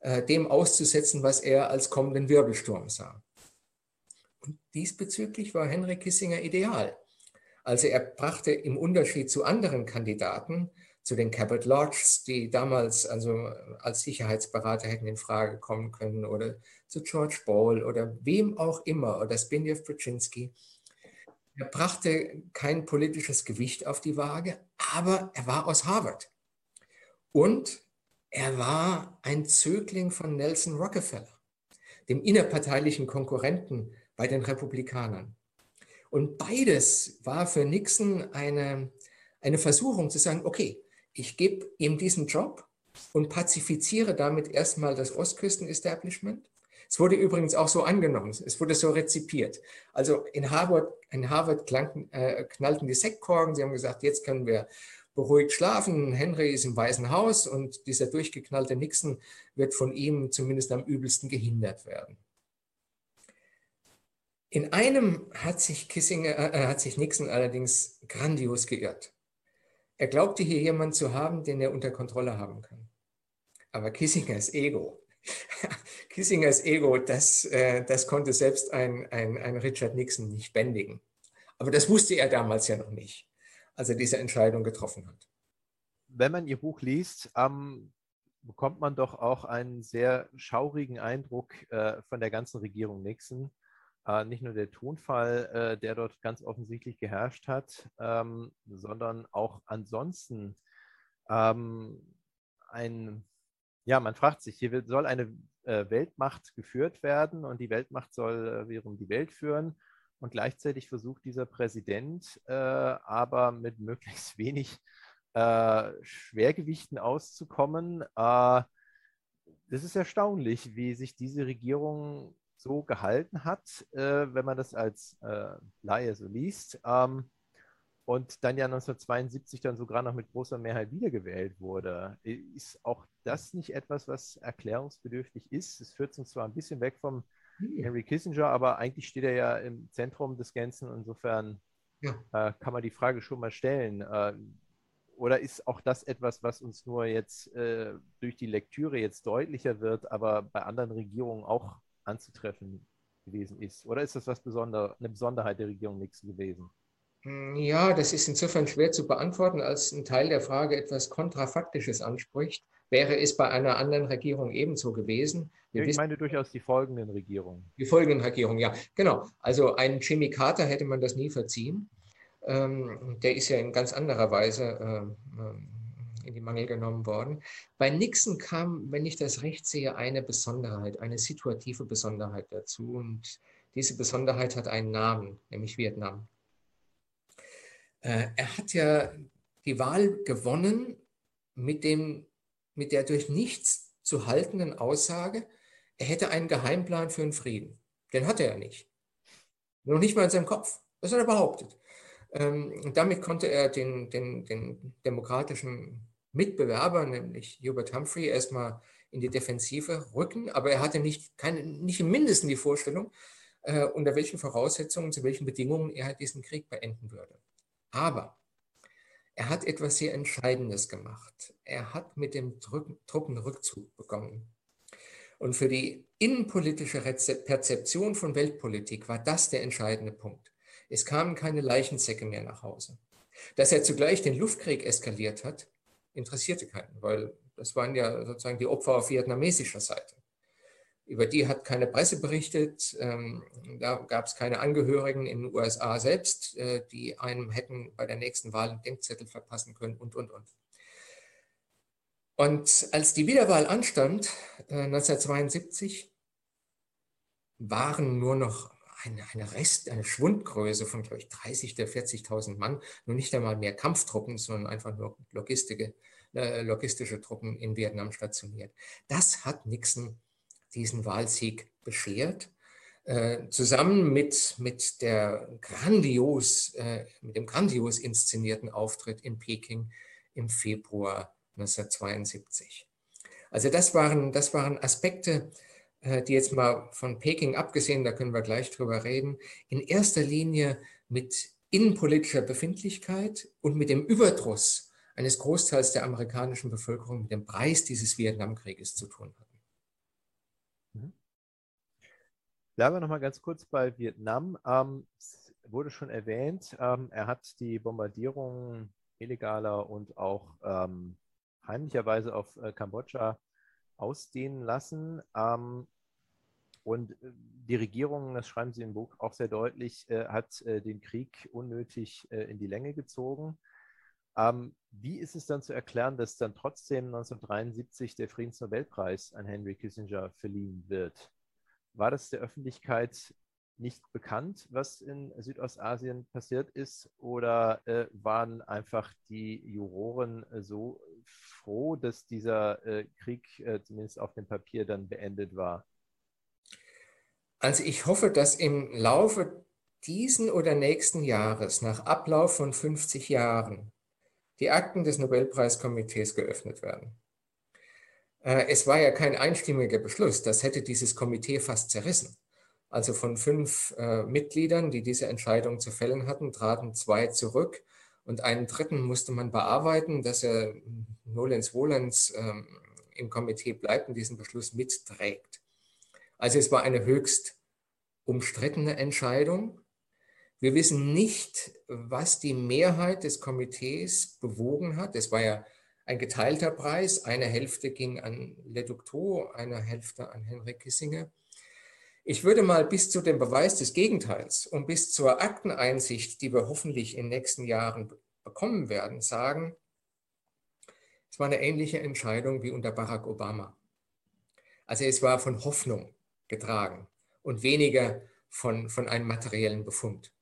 äh, dem auszusetzen, was er als kommenden Wirbelsturm sah. Und diesbezüglich war Henry Kissinger ideal. Also er brachte im Unterschied zu anderen Kandidaten, zu den Cabot Lodges, die damals also als Sicherheitsberater hätten in Frage kommen können, oder zu George Ball oder wem auch immer, oder Zbigniew Brzezinski. Er brachte kein politisches Gewicht auf die Waage, aber er war aus Harvard. Und er war ein Zögling von Nelson Rockefeller, dem innerparteilichen Konkurrenten bei den Republikanern. Und beides war für Nixon eine, eine Versuchung zu sagen, okay, ich gebe ihm diesen Job und pazifiziere damit erstmal das Ostküsten-Establishment. Es wurde übrigens auch so angenommen, es wurde so rezipiert. Also in Harvard, in Harvard klanken, äh, knallten die Sektkorken, sie haben gesagt, jetzt können wir beruhigt schlafen. Henry ist im Weißen Haus und dieser durchgeknallte Nixon wird von ihm zumindest am übelsten gehindert werden. In einem hat sich, Kissinger, äh, hat sich Nixon allerdings grandios geirrt. Er glaubte hier jemanden zu haben, den er unter Kontrolle haben kann. Aber Kissingers Ego, Kissingers Ego, das, äh, das konnte selbst ein, ein, ein Richard Nixon nicht bändigen. Aber das wusste er damals ja noch nicht als er diese Entscheidung getroffen hat. Wenn man Ihr Buch liest, ähm, bekommt man doch auch einen sehr schaurigen Eindruck äh, von der ganzen Regierung Nixon. Äh, nicht nur der Tonfall, äh, der dort ganz offensichtlich geherrscht hat, ähm, sondern auch ansonsten ähm, ein, ja, man fragt sich, hier soll eine äh, Weltmacht geführt werden und die Weltmacht soll äh, wiederum die Welt führen. Und gleichzeitig versucht dieser Präsident äh, aber mit möglichst wenig äh, Schwergewichten auszukommen. Das ist erstaunlich, wie sich diese Regierung so gehalten hat, äh, wenn man das als äh, Laie so liest. Ähm, und dann ja 1972 dann sogar noch mit großer Mehrheit wiedergewählt wurde. Ist auch das nicht etwas, was erklärungsbedürftig ist? Es führt uns zwar ein bisschen weg vom Henry Kissinger, aber eigentlich steht er ja im Zentrum des Ganzen. Insofern ja. äh, kann man die Frage schon mal stellen. Äh, oder ist auch das etwas, was uns nur jetzt äh, durch die Lektüre jetzt deutlicher wird, aber bei anderen Regierungen auch anzutreffen gewesen ist? Oder ist das was Besonder eine Besonderheit der Regierung Nixon gewesen? Hm, ja, das ist insofern schwer zu beantworten, als ein Teil der Frage etwas Kontrafaktisches anspricht. Wäre es bei einer anderen Regierung ebenso gewesen? Wir ich meine durchaus die folgenden Regierungen. Die folgenden Regierungen, ja, genau. Also einen Jimmy Carter hätte man das nie verziehen. Ähm, der ist ja in ganz anderer Weise ähm, äh, in die Mangel genommen worden. Bei Nixon kam, wenn ich das recht sehe, eine Besonderheit, eine situative Besonderheit dazu. Und diese Besonderheit hat einen Namen, nämlich Vietnam. Äh, er hat ja die Wahl gewonnen mit dem mit der durch nichts zu haltenden Aussage, er hätte einen Geheimplan für den Frieden. Den hatte er nicht. Noch nicht mal in seinem Kopf. Das hat er behauptet. Ähm, und damit konnte er den, den, den demokratischen Mitbewerber, nämlich Hubert Humphrey, erstmal in die Defensive rücken, aber er hatte nicht, keine, nicht im Mindesten die Vorstellung, äh, unter welchen Voraussetzungen, zu welchen Bedingungen er diesen Krieg beenden würde. Aber er hat etwas sehr Entscheidendes gemacht. Er hat mit dem Truppenrückzug begonnen. Und für die innenpolitische Perzeption von Weltpolitik war das der entscheidende Punkt. Es kamen keine Leichensäcke mehr nach Hause. Dass er zugleich den Luftkrieg eskaliert hat, interessierte keinen, weil das waren ja sozusagen die Opfer auf vietnamesischer Seite. Über die hat keine Presse berichtet. Ähm, da gab es keine Angehörigen in den USA selbst, äh, die einem hätten bei der nächsten Wahl einen Denkzettel verpassen können und, und, und. Und als die Wiederwahl anstand, 1972, äh, waren nur noch eine, eine Rest, eine Schwundgröße von, glaube ich, 30.000 der 40.000 Mann, nur nicht einmal mehr Kampftruppen, sondern einfach nur logistische, äh, logistische Truppen in Vietnam stationiert. Das hat Nixon diesen Wahlsieg beschert. Äh, zusammen mit, mit, der grandios, äh, mit dem grandios inszenierten Auftritt in Peking im Februar 1972. Also das waren, das waren Aspekte, die jetzt mal von Peking abgesehen, da können wir gleich drüber reden, in erster Linie mit innenpolitischer Befindlichkeit und mit dem Überdruss eines Großteils der amerikanischen Bevölkerung mit dem Preis dieses Vietnamkrieges zu tun hatten. Mhm. Bleiben wir noch mal ganz kurz bei Vietnam. Ähm, es wurde schon erwähnt, ähm, er hat die Bombardierungen illegaler und auch ähm, heimlicherweise auf äh, Kambodscha ausdehnen lassen. Ähm, und äh, die Regierung, das schreiben Sie im Buch auch sehr deutlich, äh, hat äh, den Krieg unnötig äh, in die Länge gezogen. Ähm, wie ist es dann zu erklären, dass dann trotzdem 1973 der Friedensnobelpreis an Henry Kissinger verliehen wird? War das der Öffentlichkeit nicht bekannt, was in Südostasien passiert ist? Oder äh, waren einfach die Juroren äh, so froh, dass dieser äh, Krieg äh, zumindest auf dem Papier dann beendet war? Also ich hoffe, dass im Laufe diesen oder nächsten Jahres, nach Ablauf von 50 Jahren, die Akten des Nobelpreiskomitees geöffnet werden. Äh, es war ja kein einstimmiger Beschluss, das hätte dieses Komitee fast zerrissen. Also von fünf äh, Mitgliedern, die diese Entscheidung zu fällen hatten, traten zwei zurück und einen dritten musste man bearbeiten, dass er nolens volens ähm, im Komitee bleibt und diesen Beschluss mitträgt. Also es war eine höchst umstrittene Entscheidung. Wir wissen nicht, was die Mehrheit des Komitees bewogen hat. Es war ja ein geteilter Preis. Eine Hälfte ging an Leducto, eine Hälfte an Henrik Kissinger. Ich würde mal bis zu dem Beweis des Gegenteils und bis zur Akteneinsicht, die wir hoffentlich in den nächsten Jahren bekommen werden, sagen, es war eine ähnliche Entscheidung wie unter Barack Obama. Also es war von Hoffnung getragen und weniger von, von einem materiellen Befund.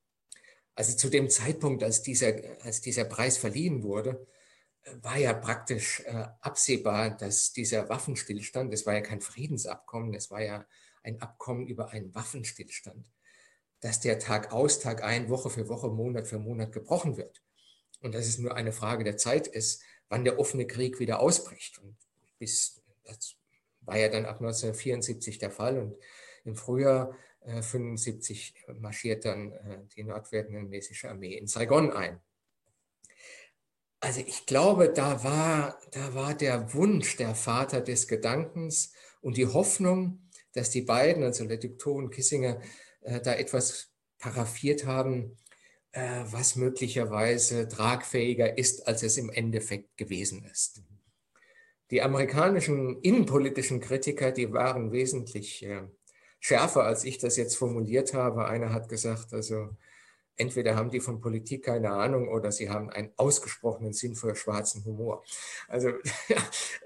Also zu dem Zeitpunkt, als dieser, als dieser Preis verliehen wurde, war ja praktisch äh, absehbar, dass dieser Waffenstillstand, es war ja kein Friedensabkommen, es war ja ein Abkommen über einen Waffenstillstand, dass der Tag aus, Tag ein, Woche für Woche, Monat für Monat gebrochen wird. Und dass es nur eine Frage der Zeit ist, wann der offene Krieg wieder ausbricht. Und bis, das war ja dann ab 1974 der Fall. Und im Frühjahr äh, 75 marschiert dann äh, die nordvietnamesische Armee in Saigon ein. Also ich glaube, da war, da war der Wunsch der Vater des Gedankens und die Hoffnung, dass die beiden, also Leducto und Kissinger, äh, da etwas paraffiert haben, äh, was möglicherweise tragfähiger ist, als es im Endeffekt gewesen ist. Die amerikanischen innenpolitischen Kritiker, die waren wesentlich äh, schärfer, als ich das jetzt formuliert habe. Einer hat gesagt, also entweder haben die von Politik keine Ahnung oder sie haben einen ausgesprochenen Sinn für schwarzen Humor. Also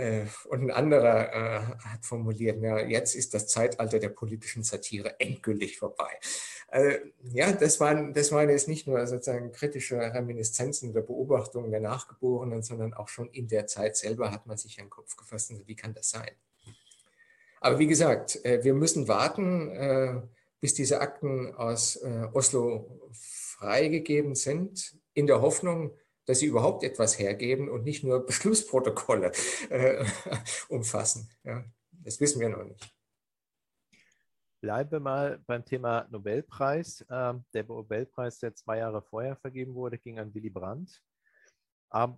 äh, und ein anderer äh, hat formuliert, ja, jetzt ist das Zeitalter der politischen Satire endgültig vorbei. Also, ja, das waren, das waren jetzt nicht nur sozusagen kritische Reminiszenzen oder Beobachtungen der Nachgeborenen, sondern auch schon in der Zeit selber hat man sich einen Kopf gefasst, also wie kann das sein? Aber wie gesagt, äh, wir müssen warten, bis diese Akten aus Oslo freigegeben sind, in der Hoffnung, dass sie überhaupt etwas hergeben und nicht nur Beschlussprotokolle äh, umfassen. Ja, das wissen wir noch nicht. Bleiben wir mal beim Thema Nobelpreis. Ähm, der Nobelpreis, der zwei Jahre vorher vergeben wurde, ging an Willy Brandt. Ähm,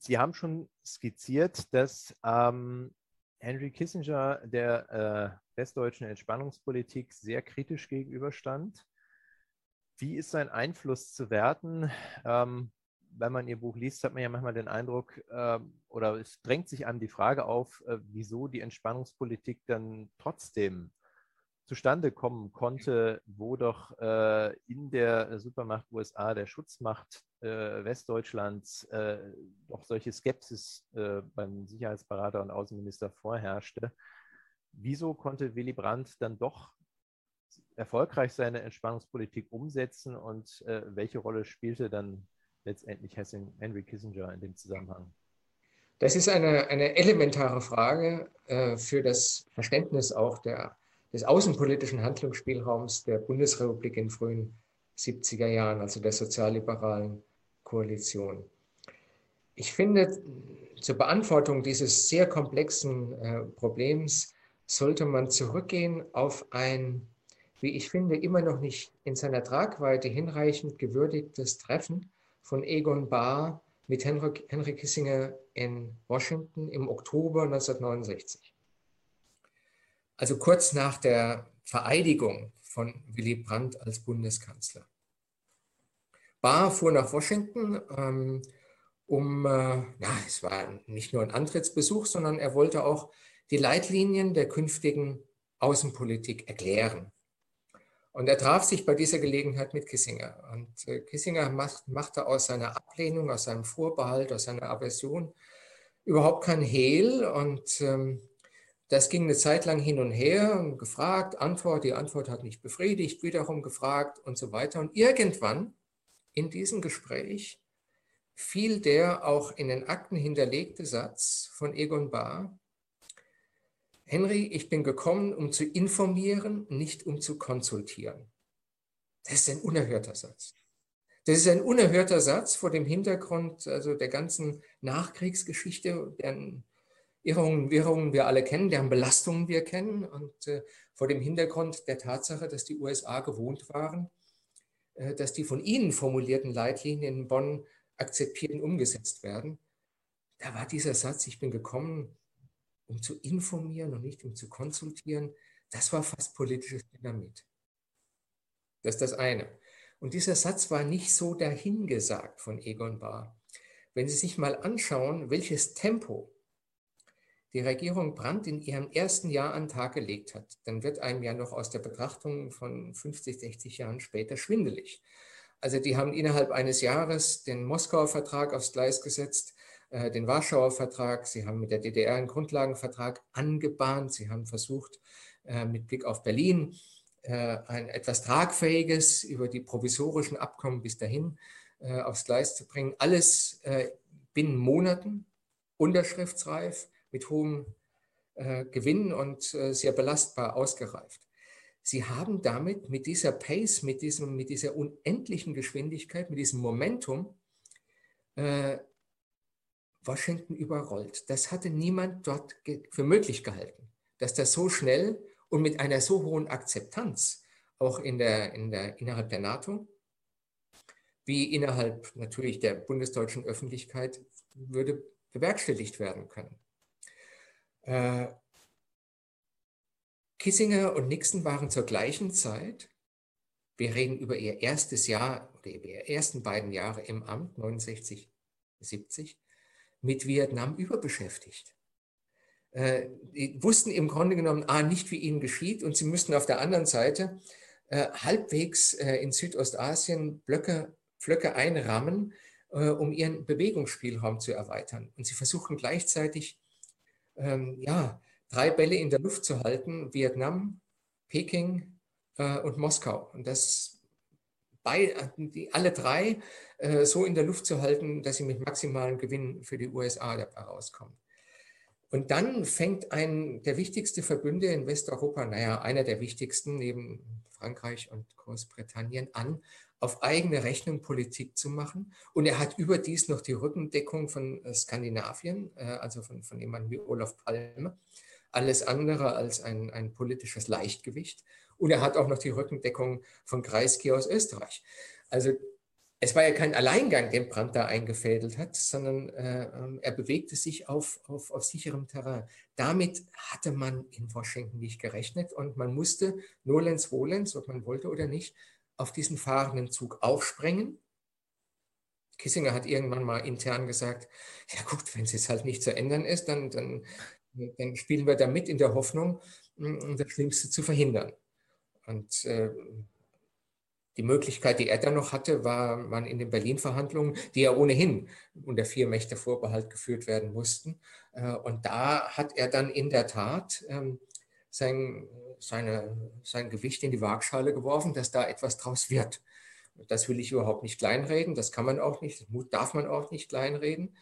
Sie haben schon skizziert, dass ähm, Henry Kissinger der äh, westdeutschen Entspannungspolitik sehr kritisch gegenüberstand. Wie ist sein Einfluss zu werten? Ähm, wenn man Ihr Buch liest, hat man ja manchmal den Eindruck, äh, oder es drängt sich an die Frage auf, äh, wieso die Entspannungspolitik dann trotzdem zustande kommen konnte, wo doch äh, in der Supermacht USA, der Schutzmacht äh, Westdeutschlands, äh, doch solche Skepsis äh, beim Sicherheitsberater und Außenminister vorherrschte. Wieso konnte Willy Brandt dann doch erfolgreich seine Entspannungspolitik umsetzen und welche Rolle spielte dann letztendlich Henry Kissinger in dem Zusammenhang? Das ist eine, eine elementare Frage äh, für das Verständnis auch der, des außenpolitischen Handlungsspielraums der Bundesrepublik in frühen 70er Jahren, also der sozialliberalen Koalition. Ich finde, zur Beantwortung dieses sehr komplexen äh, Problems sollte man zurückgehen auf ein, wie ich finde, immer noch nicht in seiner Tragweite hinreichend gewürdigtes Treffen von Egon Bahr mit Henry, Henry Kissinger in Washington im Oktober 1969. Also kurz nach der Vereidigung von Willy Brandt als Bundeskanzler. Barr fuhr nach Washington, ähm, um, äh, ja, es war nicht nur ein Antrittsbesuch, sondern er wollte auch die Leitlinien der künftigen Außenpolitik erklären. Und er traf sich bei dieser Gelegenheit mit Kissinger. Und äh, Kissinger macht, machte aus seiner Ablehnung, aus seinem Vorbehalt, aus seiner Aversion überhaupt kein Hehl. Und ähm, das ging eine Zeit lang hin und her und gefragt, Antwort, die Antwort hat nicht befriedigt, wiederum gefragt und so weiter. Und irgendwann in diesem Gespräch fiel der auch in den Akten hinterlegte Satz von Egon Bahr, Henry, ich bin gekommen, um zu informieren, nicht um zu konsultieren. Das ist ein unerhörter Satz. Das ist ein unerhörter Satz vor dem Hintergrund also der ganzen Nachkriegsgeschichte, deren Irrungen, Wirrungen wir alle kennen, deren Belastungen wir kennen und äh, vor dem Hintergrund der Tatsache, dass die USA gewohnt waren, äh, dass die von ihnen formulierten Leitlinien in Bonn akzeptiert und umgesetzt werden. Da war dieser Satz, ich bin gekommen, um zu informieren und nicht um zu konsultieren, das war fast politisches Dynamit. Das ist das eine. Und dieser Satz war nicht so dahingesagt von Egon Bahr. Wenn Sie sich mal anschauen, welches Tempo die Regierung Brandt in ihrem ersten Jahr an den Tag gelegt hat, dann wird einem ja noch aus der Betrachtung von 50, 60 Jahren später schwindelig. Also die haben innerhalb eines Jahres den Moskauer Vertrag aufs Gleis gesetzt, äh, den Warschauer Vertrag, sie haben mit der DDR einen Grundlagenvertrag angebahnt, sie haben versucht, äh, mit Blick auf Berlin äh, ein etwas Tragfähiges über die provisorischen Abkommen bis dahin aufs Gleis zu bringen. Alles binnen Monaten, unterschriftsreif, mit hohem Gewinn und sehr belastbar ausgereift. Sie haben damit mit dieser Pace, mit, diesem, mit dieser unendlichen Geschwindigkeit, mit diesem Momentum Washington überrollt. Das hatte niemand dort für möglich gehalten, dass das so schnell und mit einer so hohen Akzeptanz auch in der, in der, innerhalb der NATO wie innerhalb natürlich der bundesdeutschen Öffentlichkeit würde bewerkstelligt werden können. Äh, Kissinger und Nixon waren zur gleichen Zeit, wir reden über ihr erstes Jahr oder über ihre ersten beiden Jahre im Amt, 69, 70, mit Vietnam überbeschäftigt. Äh, die wussten im Grunde genommen A, nicht, wie ihnen geschieht und sie müssten auf der anderen Seite äh, halbwegs äh, in Südostasien Blöcke, Flöcke einrammen, äh, um ihren Bewegungsspielraum zu erweitern. Und sie versuchen gleichzeitig, ähm, ja, drei Bälle in der Luft zu halten, Vietnam, Peking äh, und Moskau. Und das bei, die, alle drei äh, so in der Luft zu halten, dass sie mit maximalem Gewinn für die USA dabei rauskommen. Und dann fängt ein der wichtigste Verbünde in Westeuropa, naja, einer der wichtigsten neben Frankreich und Großbritannien an, auf eigene Rechnung Politik zu machen. Und er hat überdies noch die Rückendeckung von äh, Skandinavien, äh, also von, von jemandem wie Olaf Palme. Alles andere als ein, ein politisches Leichtgewicht. Und er hat auch noch die Rückendeckung von Kreisky aus Österreich. Also es war ja kein Alleingang, den Brandt da eingefädelt hat, sondern äh, ähm, er bewegte sich auf, auf, auf sicherem Terrain. Damit hatte man in Washington nicht gerechnet und man musste nolens volens, ob man wollte oder nicht, auf diesen fahrenden Zug aufspringen. Kissinger hat irgendwann mal intern gesagt, ja gut, wenn es jetzt halt nicht zu ändern ist, dann, dann, dann spielen wir da mit in der Hoffnung, das Schlimmste zu verhindern. Und äh, die Möglichkeit, die er dann noch hatte, war, man in den Berlin-Verhandlungen, die ja ohnehin unter vier Mächte Vorbehalt geführt werden mussten. Äh, und da hat er dann in der Tat ähm, sein, seine, sein Gewicht in die Waagschale geworfen, dass da etwas draus wird. Das will ich überhaupt nicht kleinreden, das kann man auch nicht, das darf man auch nicht kleinreden.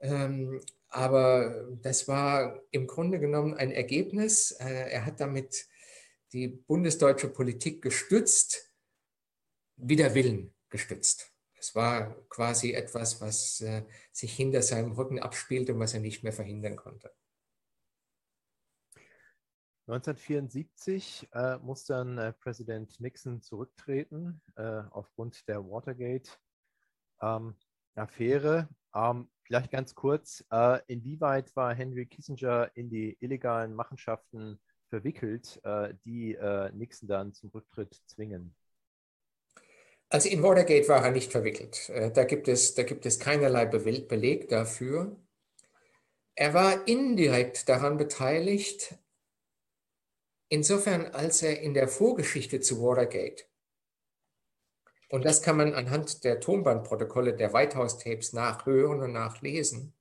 Ähm, aber das war im Grunde genommen ein Ergebnis. Äh, er hat damit die bundesdeutsche Politik gestützt, wider Willen gestützt. Es war quasi etwas, was äh, sich hinter seinem Rücken abspielte und was er nicht mehr verhindern konnte. 1974 äh, muss dann äh, Präsident Nixon zurücktreten äh, aufgrund der Watergate. Ähm. Ähm, vielleicht ganz kurz, äh, inwieweit war Henry Kissinger in die illegalen Machenschaften verwickelt, äh, die äh, Nixon dann zum Rücktritt zwingen? Also in Watergate war er nicht verwickelt. Äh, da gibt es, da gibt es keinerlei Beleg dafür. Er war indirekt daran beteiligt, insofern als er in der Vorgeschichte zu Watergate, und das kann man anhand der Tonbandprotokolle der White House Tapes nachhören und nachlesen,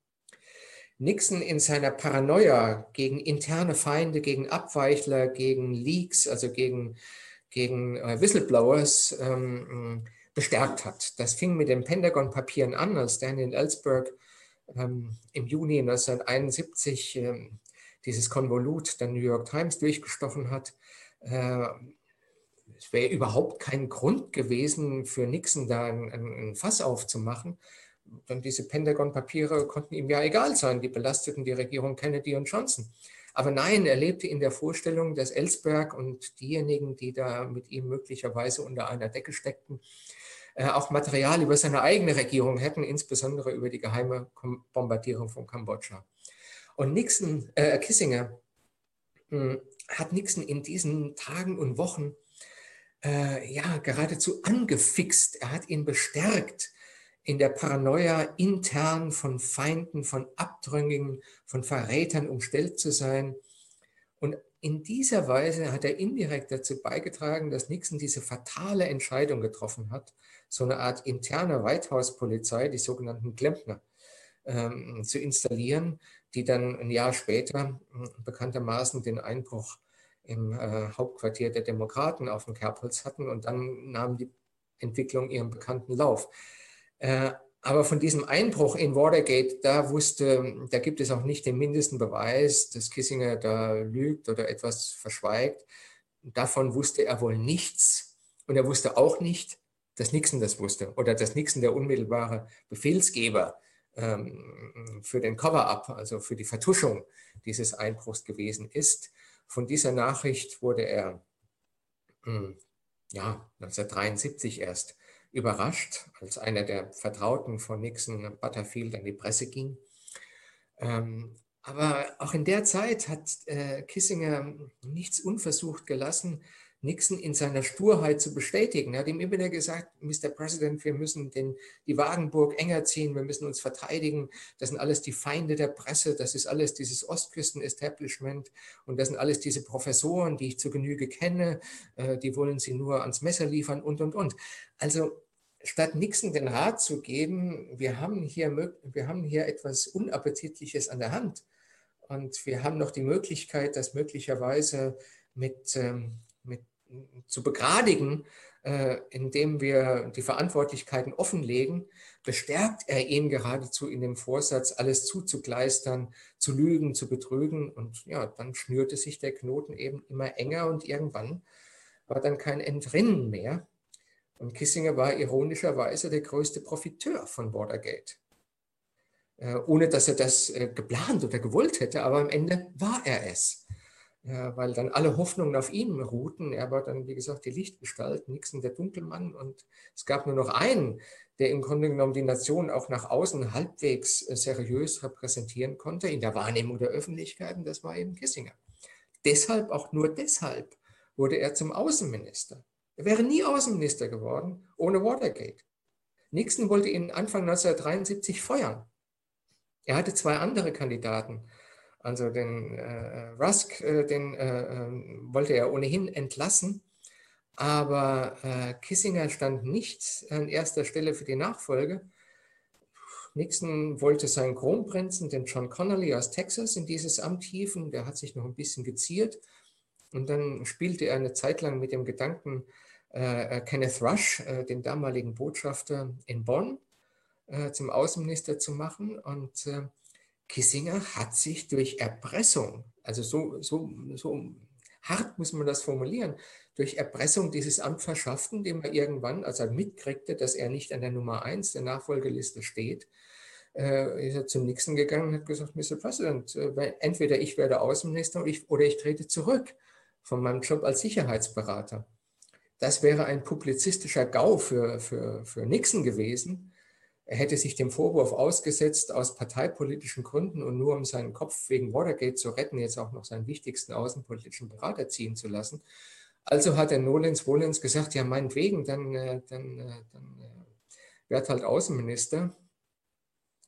Nixon in seiner Paranoia gegen interne Feinde, gegen Abweichler, gegen Leaks, also gegen, gegen äh, Whistleblowers ähm, bestärkt hat. Das fing mit den Pentagon-Papieren an, als Daniel Ellsberg ähm, im Juni 1971 ähm, dieses Konvolut der New York Times durchgestochen hat. Äh, es wäre überhaupt kein Grund gewesen, für Nixon da ein, ein Fass aufzumachen dann diese Pentagon-Papiere konnten ihm ja egal sein, die belasteten die Regierung Kennedy und Johnson. Aber nein, er lebte in der Vorstellung, dass Ellsberg und diejenigen, die da mit ihm möglicherweise unter einer Decke steckten, äh, auch Material über seine eigene Regierung hätten, insbesondere über die geheime Bombardierung von Kambodscha. Und Nixon, äh, Kissinger mh, hm, hat Nixon in diesen Tagen und Wochen äh, ja geradezu angefixt. Er hat ihn bestärkt in der Paranoia intern von Feinden, von Abtrünnigen, von Verrätern umstellt zu sein. Und in dieser Weise hat er indirekt dazu beigetragen, dass Nixon diese fatale Entscheidung getroffen hat, so eine Art interne White House-Polizei, die sogenannten Klempner, ähm, zu installieren, die dann ein Jahr später äh, bekanntermaßen den Einbruch im äh, Hauptquartier der Demokraten auf dem Kerbholz hatten und dann nahm die Entwicklung ihren bekannten Lauf. Äh, aber von diesem Einbruch in Watergate, da wusste, da gibt es auch nicht den mindesten Beweis, dass Kissinger da lügt oder etwas verschweigt. Davon wusste er wohl nichts. Und er wusste auch nicht, dass Nixon das wusste oder dass Nixon der unmittelbare Befehlsgeber ähm, für den Cover-up, also für die Vertuschung dieses Einbruchs gewesen ist. Von dieser Nachricht wurde er hm, ja, 1973 erst überrascht, als einer der Vertrauten von Nixon, Butterfield, an die Presse ging. Ähm, aber auch in der Zeit hat äh, Kissinger nichts unversucht gelassen, Nixon in seiner Sturheit zu bestätigen. Er hat ihm immer wieder gesagt, Mr. President, wir müssen den, die Wagenburg enger ziehen, wir müssen uns verteidigen. Das sind alles die Feinde der Presse, das ist alles dieses Ostküsten-Establishment und das sind alles diese Professoren, die ich zu Genüge kenne, äh, die wollen sie nur ans Messer liefern und, und, und. Also statt Nixon den Rat zu geben, wir haben hier, wir haben hier etwas Unappetitliches an der Hand und wir haben noch die Möglichkeit, das möglicherweise mit, ähm, mit zu begradigen, äh, indem wir die Verantwortlichkeiten offenlegen, bestärkt er ihn geradezu in dem Vorsatz, alles zuzugleistern, zu lügen, zu betrügen. Und ja, dann schnürte sich der Knoten eben immer enger und irgendwann war dann kein Entrinnen mehr. Und Kissinger war ironischerweise der größte Profiteur von Watergate. Äh, ohne dass er das äh, geplant oder gewollt hätte, aber am Ende war er es ja, weil dann alle Hoffnungen auf ihn ruhten. Er war dann, wie gesagt, die Lichtgestalt, Nixon der Dunkelmann und es gab nur noch einen, der im Grunde genommen die Nation auch nach außen halbwegs äh, seriös repräsentieren konnte in der Wahrnehmung der Öffentlichkeit und das war eben Kissinger. Deshalb, auch nur deshalb, wurde er zum Außenminister. Er wäre nie Außenminister geworden ohne Watergate. Nixon wollte ihn Anfang 1973 feuern. Er hatte zwei andere Kandidaten, also den äh, Rusk, äh, den äh, ähm, wollte er ohnehin entlassen, aber äh, Kissinger stand nicht an erster Stelle für die Nachfolge. Nixon wollte seinen Kronprinzen, den John Connolly aus Texas, in dieses Amt hieven. Der hat sich noch ein bisschen geziert. Und dann spielte er eine Zeit lang mit dem Gedanken, äh, äh, Kenneth Rush, den damaligen Botschafter in Bonn, zum Außenminister zu machen. Und Kissinger hat sich durch Erpressung, also so, so, so hart muss man das formulieren, durch Erpressung dieses Amt verschafft, indem er irgendwann, als er mitkriegte, dass er nicht an der Nummer 1 der Nachfolgeliste steht, äh, ist er zum Nixon gegangen und hat gesagt, Mr. President, äh, entweder ich werde Außenminister oder ich, oder ich trete zurück von meinem Job als Sicherheitsberater. Das wäre ein publizistischer GAU für, für, für Nixon gewesen, er hätte sich dem Vorwurf ausgesetzt, aus parteipolitischen Gründen und nur um seinen Kopf wegen Watergate zu retten, jetzt auch noch seinen wichtigsten außenpolitischen Berater ziehen zu lassen. Also hat der Nolens Wollens gesagt, ja meinetwegen, dann, äh, dann, äh, dann wird halt Außenminister.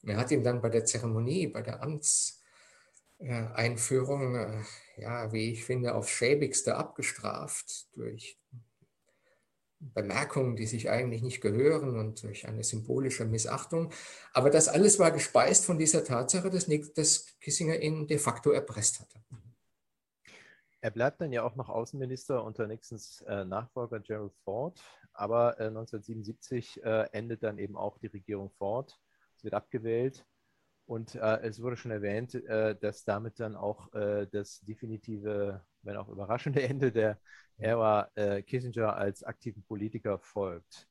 Er hat ihn dann bei der Zeremonie, bei der Amtseinführung, ja, wie ich finde, aufs schäbigste abgestraft durch Bemerkungen, die sich eigentlich nicht gehören und durch eine symbolische Missachtung. Aber das alles war gespeist von dieser Tatsache, dass, dass Kissinger ihn de facto erpresst hatte. Er bleibt dann ja auch noch Außenminister unter Nixons äh, Nachfolger Gerald Ford, aber äh, 1977 äh, endet dann eben auch die Regierung Ford. Es wird abgewählt und äh, es wurde schon erwähnt, äh, dass damit dann auch äh, das definitive, wenn auch überraschende Ende der Ära äh, Kissinger als aktiven Politiker folgt.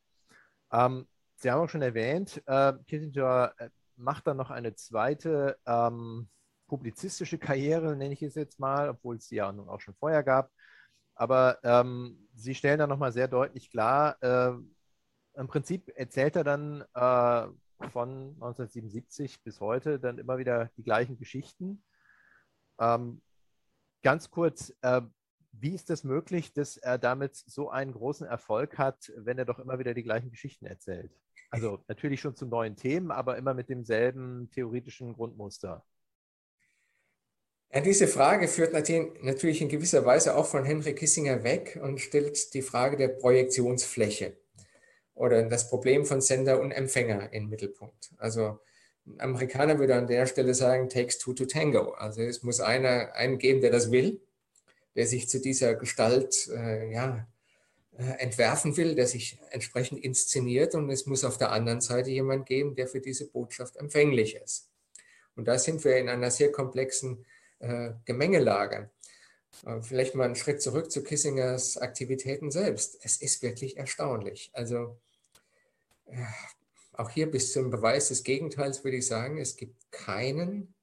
Ähm, Sie haben auch schon erwähnt, äh, Kissinger äh, macht dann noch eine zweite ähm, publizistische Karriere, nenne ich es jetzt mal, obwohl es sie ja nun auch schon vorher gab. Aber ähm, Sie stellen da nochmal sehr deutlich klar, im Prinzip erzählt er dann von 1977 bis heute dann immer wieder die gleichen Geschichten. Ähm, ganz kurz, äh, wie ist das möglich, dass er damit so einen großen Erfolg hat, wenn er doch immer wieder die gleichen Geschichten erzählt? Also natürlich schon zu neuen Themen, aber immer mit demselben theoretischen Grundmuster. Ja, diese Frage führt natürlich in gewisser Weise auch von Henry Kissinger weg und stellt die Frage der Projektionsfläche oder das Problem von Sender und Empfänger in den Mittelpunkt. Also ein Amerikaner würde an der Stelle sagen, takes two to tango. Also es muss einer einen geben, der das will, der sich zu dieser Gestalt äh, ja, äh, entwerfen will, der sich entsprechend inszeniert und es muss auf der anderen Seite jemand geben, der für diese Botschaft empfänglich ist. Und da sind wir in einer sehr komplexen äh, Gemengelage. Äh, vielleicht mal einen Schritt zurück zu Kissingers Aktivitäten selbst. Es ist wirklich erstaunlich. Also äh, auch hier bis zum Beweis des Gegenteils würde ich sagen, es gibt keinen,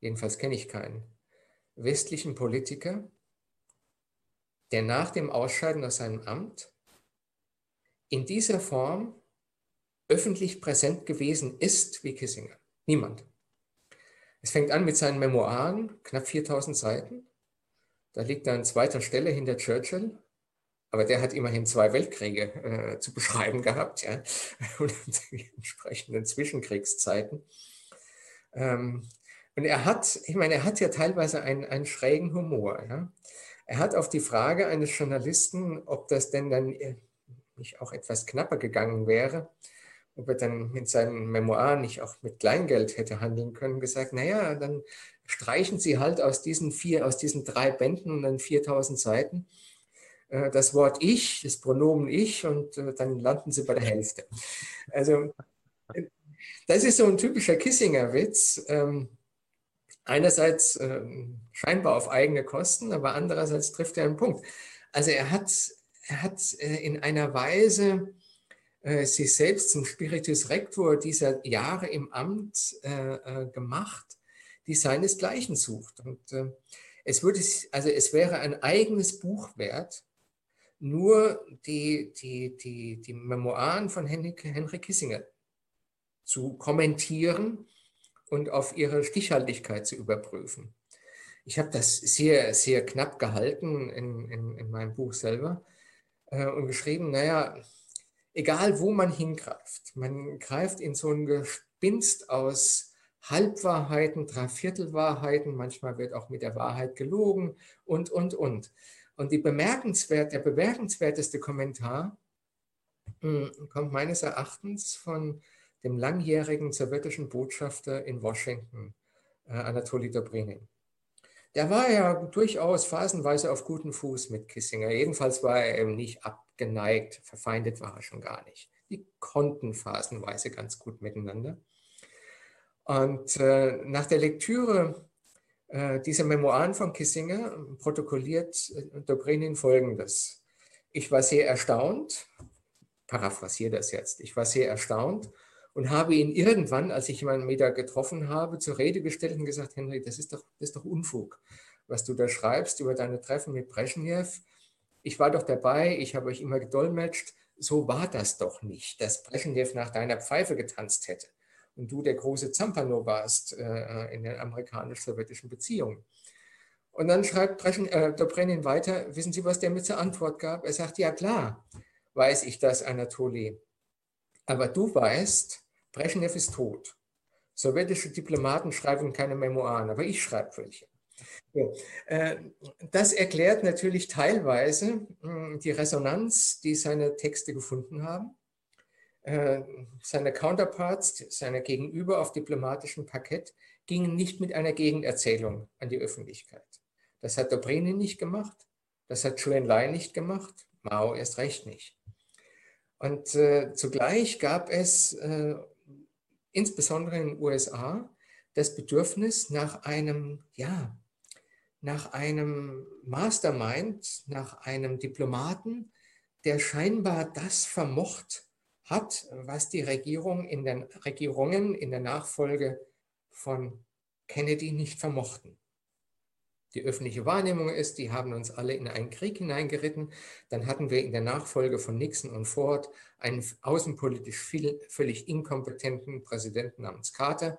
jedenfalls kenne ich keinen, westlichen Politiker, der nach dem Ausscheiden aus seinem Amt in dieser Form öffentlich präsent gewesen ist wie Kissinger. Niemand. Es fängt an mit seinen Memoiren, knapp 4000 Seiten. Da liegt er an zweiter Stelle hinter Churchill. Aber der hat immerhin zwei Weltkriege äh, zu beschreiben gehabt, ja, und die entsprechenden Zwischenkriegszeiten. Ähm, und er hat, ich meine, er hat ja teilweise einen, einen schrägen Humor. Ja. Er hat auf die Frage eines Journalisten, ob das denn dann äh, nicht auch etwas knapper gegangen wäre, ob er dann mit seinen Memoiren nicht auch mit Kleingeld hätte handeln können, gesagt, naja, dann streichen Sie halt aus diesen vier, aus diesen drei Bänden und dann 4000 Seiten äh, das Wort Ich, das Pronomen Ich und äh, dann landen Sie bei der Hälfte. Also das ist so ein typischer Kissinger-Witz. Ähm, einerseits ähm, scheinbar auf eigene Kosten, aber andererseits trifft er einen Punkt. Also er hat, er hat äh, in einer Weise äh, sich selbst zum Spiritus Rector dieser Jahre im Amt äh, äh, gemacht, die seinesgleichen sucht. Und äh, es, würde, also es wäre ein eigenes Buch wert, nur die, die, die, die Memoiren von Henry, Henry Kissinger zu kommentieren und auf ihre Stichhaltigkeit zu überprüfen. Ich habe das sehr, sehr knapp gehalten in, in, in meinem Buch selber äh, und geschrieben, naja, egal wo man hingreift, man greift in so ein Gespinst aus Halbwahrheiten, Dreiviertelwahrheiten, manchmal wird auch mit der Wahrheit gelogen und, und, und. Und bemerkenswert, der bemerkenswerteste Kommentar mh, hm, kommt meines Erachtens von dem langjährigen sowjetischen Botschafter in Washington, äh, Anatoly Dobrynin. Der war ja durchaus phasenweise auf gutem Fuß mit Kissinger. Jedenfalls war er eben nicht abgeneigt, verfeindet war er schon gar nicht. Die konnten phasenweise ganz gut miteinander. Und äh, nach der Lektüre äh, dieser Memoiren von Kissinger protokolliert äh, Dobrynin Folgendes. Ich war sehr erstaunt, paraphrasiere das jetzt, ich war sehr erstaunt und habe ihn irgendwann, als ich jemanden wieder getroffen habe, zur Rede gestellt und gesagt, Henry, das ist doch, das ist doch Unfug, was du da schreibst über deine Treffen mit Brezhnev. Ich war doch dabei, ich habe euch immer gedolmetscht. so war das doch nicht, dass Brezhnev nach deiner Pfeife getanzt hätte und du der große Zampano warst äh, in den amerikanisch-sowjetischen Beziehungen. Und dann schreibt äh, Dobrenin weiter, wissen Sie, was der mit zur Antwort gab? Er sagt, ja klar, weiß ich das, Anatoli. Aber du weißt, Brezhnev ist tot. Sowjetische Diplomaten schreiben keine Memoiren, aber ich schreibe welche. Äh, das erklärt natürlich teilweise hm, die Resonanz, die seine Texte gefunden haben. Äh, seine Counterparts, seine Gegenüber auf diplomatischem Parkett gingen nicht mit einer Gegenerzählung an die Öffentlichkeit. Das hat Dobrynin nicht gemacht, das hat Zhou Enlai nicht gemacht, Mao erst recht nicht. Und äh, zugleich gab es äh, insbesondere in den USA das Bedürfnis nach einem, ja, nach einem Mastermind, nach einem Diplomaten, der scheinbar das vermocht hat, was die Regierung in den Regierungen in der Nachfolge von Kennedy nicht vermochten. Die öffentliche Wahrnehmung ist, die haben uns alle in einen Krieg hineingeritten. Dann hatten wir in der Nachfolge von Nixon und Ford einen außenpolitisch viel, völlig inkompetenten Präsidenten namens Carter.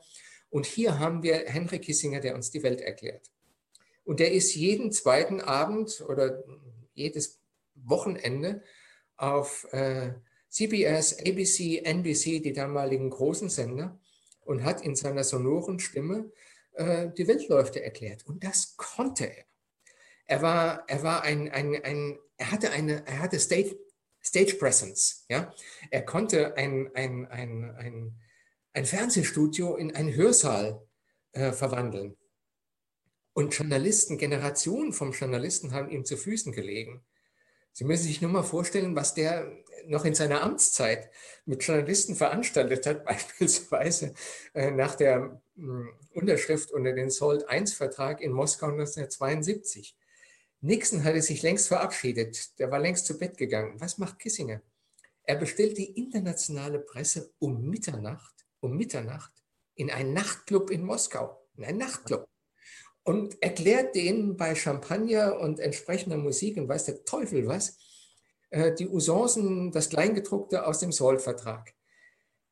Und hier haben wir Henry Kissinger, der uns die Welt erklärt. Und der ist jeden zweiten Abend oder jedes Wochenende auf äh, CBS, ABC, NBC, die damaligen großen Sender, und hat in seiner sonoren Stimme äh, die Weltläufe erklärt. Und das konnte er. Er war, er war ein, ein, ein er hatte eine, er hatte Stage, Stage Presence. Ja? Er konnte ein, ein, ein, ein, ein Fernsehstudio in einen Hörsaal äh, verwandeln. Und Journalisten, Generationen von Journalisten haben ihm zu Füßen gelegen. Sie müssen sich nur mal vorstellen, was der noch in seiner Amtszeit mit Journalisten veranstaltet hat, beispielsweise äh, nach der hm, Unterschrift unter den SALT-I-Vertrag in Moskau 1972. Nixon hatte sich längst verabschiedet, der war längst zu Bett gegangen. Was macht Kissinger? Er bestellt die internationale Presse um Mitternacht, um Mitternacht in einen Nachtclub in Moskau, in einen Nachtclub und erklärt denen bei Champagner und entsprechender Musik und weiß der Teufel was, äh, die Usancen, das Kleingedruckte aus dem Salt-Vertrag.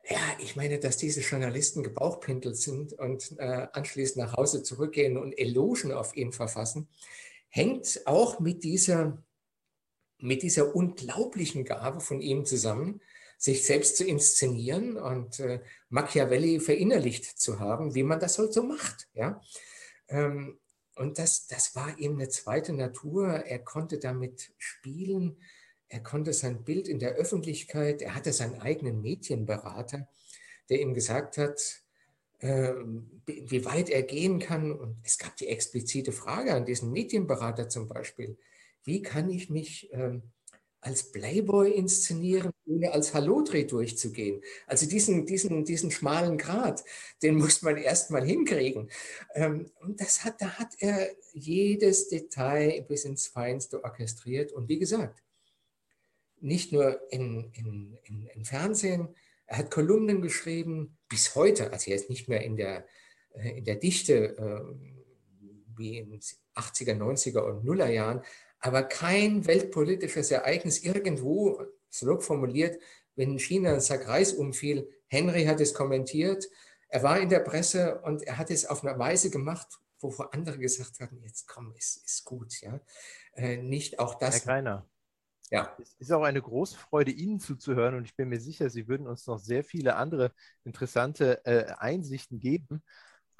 Ja, ich meine, dass diese Journalisten gebauchpindelt sind und äh, anschließend nach Hause zurückgehen und Elogen auf ihn verfassen, hängt auch mit dieser, mit dieser unglaublichen Gabe von ihm zusammen, sich selbst zu inszenieren und äh, Machiavelli verinnerlicht zu haben, wie man das halt so macht. Ja? Ähm, und das, das war ihm eine zweite Natur. Er konnte damit spielen. Er konnte sein Bild in der Öffentlichkeit, er hatte seinen eigenen Medienberater, der ihm gesagt hat, äh, wie weit er gehen kann. Und es gab die explizite Frage an diesen Medienberater zum Beispiel, wie kann ich mich äh, als Playboy inszenieren, ohne als Hallodreh durchzugehen. Also diesen, diesen, diesen schmalen Grat, den muss man erst mal hinkriegen. Ähm, und das hat, da hat er jedes Detail bis ins Feinste orchestriert. Und wie gesagt, nicht nur in, in, in, in Fernsehen, er hat Kolumnen geschrieben, bis heute, also er ist nicht mehr in der, äh, in der Dichte äh, wie in den 80er, 90er und Nuller Jahren, aber kein weltpolitisches Ereignis irgendwo, salopp formuliert, wenn in China ein Sack Reis umfiel, Henry hat es kommentiert, er war in der Presse und er hat es auf eine Weise gemacht, wovor andere gesagt haben, jetzt komm, ist, ist gut. Ja? Äh, nicht auch das. Herr Greiner, ja. Es ist auch eine große Freude, Ihnen zuzuhören und ich bin mir sicher, Sie würden uns noch sehr viele andere interessante äh, Einsichten geben.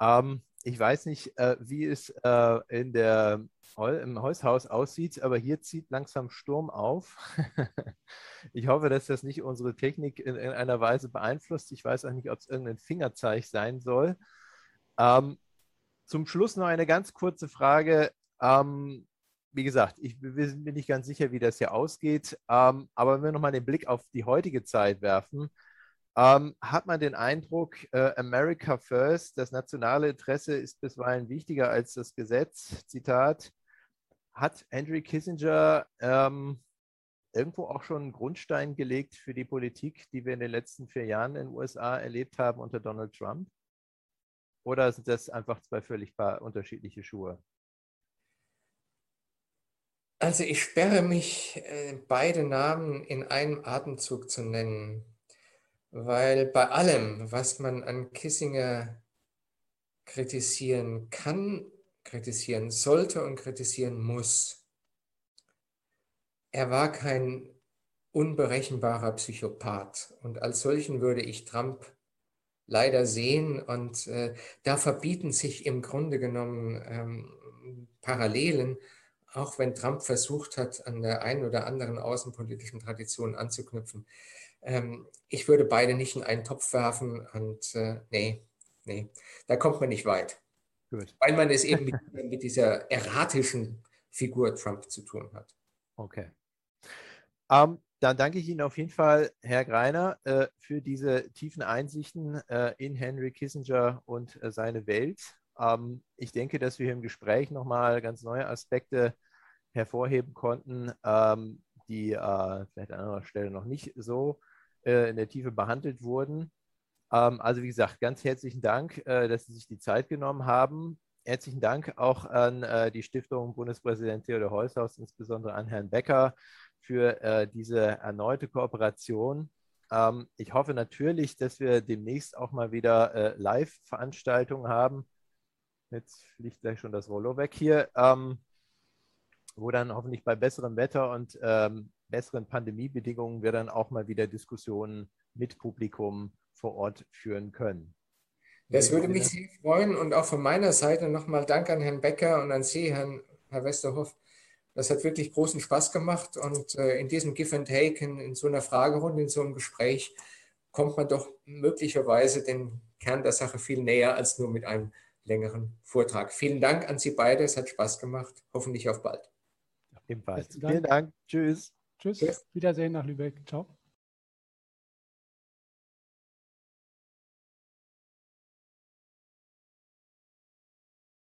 Ähm, ich weiß nicht, äh, wie es äh, in der im Häushaus aussieht, aber hier zieht langsam Sturm auf. ich hoffe, dass das nicht unsere Technik in, in, einer Weise beeinflusst. Ich weiß auch nicht, ob es irgendein Fingerzeig sein soll. Ähm, zum Schluss noch eine ganz kurze Frage. Ähm, wie gesagt, ich bin nicht ganz sicher, wie das hier ausgeht. Ähm, aber wenn wir nochmal den Blick auf die heutige Zeit werfen, ähm, hat man den Eindruck, äh, America First, das nationale Interesse ist bisweilen wichtiger als das Gesetz. Zitat hat Henry Kissinger ähm, irgendwo auch schon einen Grundstein gelegt für die Politik, die wir in den letzten vier Jahren in den USA erlebt haben unter Donald Trump? Oder sind das einfach zwei völlig unterschiedliche Schuhe? Also ich sperre mich, äh, beide Namen in einem Atemzug zu nennen, weil bei allem, was man an Kissinger kritisieren kann, kritisieren sollte und kritisieren muss, er war kein unberechenbarer Psychopath und als solchen würde ich Trump leider sehen und äh, da verbieten sich im Grunde genommen ähm, Parallelen auch wenn Trump versucht hat, an der einen oder anderen außenpolitischen Tradition anzuknüpfen. Ähm, ich würde beide nicht in einen Topf werfen und äh, nee, nee, da kommt man nicht weit. Gut. Weil man es eben mit, mit dieser erratischen Figur Trump zu tun hat. Okay. Um, ähm, dann danke ich Ihnen auf jeden Fall, Herr Greiner, äh, für diese tiefen Einsichten äh, in Henry Kissinger und äh, seine Welt. Ähm, ich denke, dass wir im Gespräch nochmal ganz neue Aspekte hervorheben konnten, ähm, die äh, vielleicht an anderer Stelle noch nicht so äh, in der Tiefe behandelt wurden. Ähm, also wie gesagt, ganz herzlichen Dank, äh, dass Sie sich die Zeit genommen haben. Herzlichen Dank auch an äh, die Stiftung Bundespräsident Theodor Heusshaus, insbesondere an Herrn Becker für äh, diese erneute Kooperation. Ähm, ich hoffe natürlich, dass wir demnächst auch mal wieder äh, Live-Veranstaltungen haben. Jetzt fliegt gleich schon das Rollo weg hier. Ähm, wo dann hoffentlich bei besserem Wetter und ähm, besseren Pandemiebedingungen wir dann auch mal wieder Diskussionen mit Publikum vor Ort führen können. Das würde mich sehr freuen und auch von meiner Seite nochmal Dank an Herrn Becker und an Sie, Herrn, Herr Westerhoff. Das hat wirklich großen Spaß gemacht und äh, in diesem Give and Take, in, in so einer Fragerunde, in so einem Gespräch, kommt man doch möglicherweise den Kern der Sache viel näher als nur mit einem längeren Vortrag. Vielen Dank an Sie beide, es hat Spaß gemacht. Hoffentlich auf bald. Ebenfalls. Vielen Dank. Tschüss. Tschüss. Wiedersehen nach Lübeck. Ciao.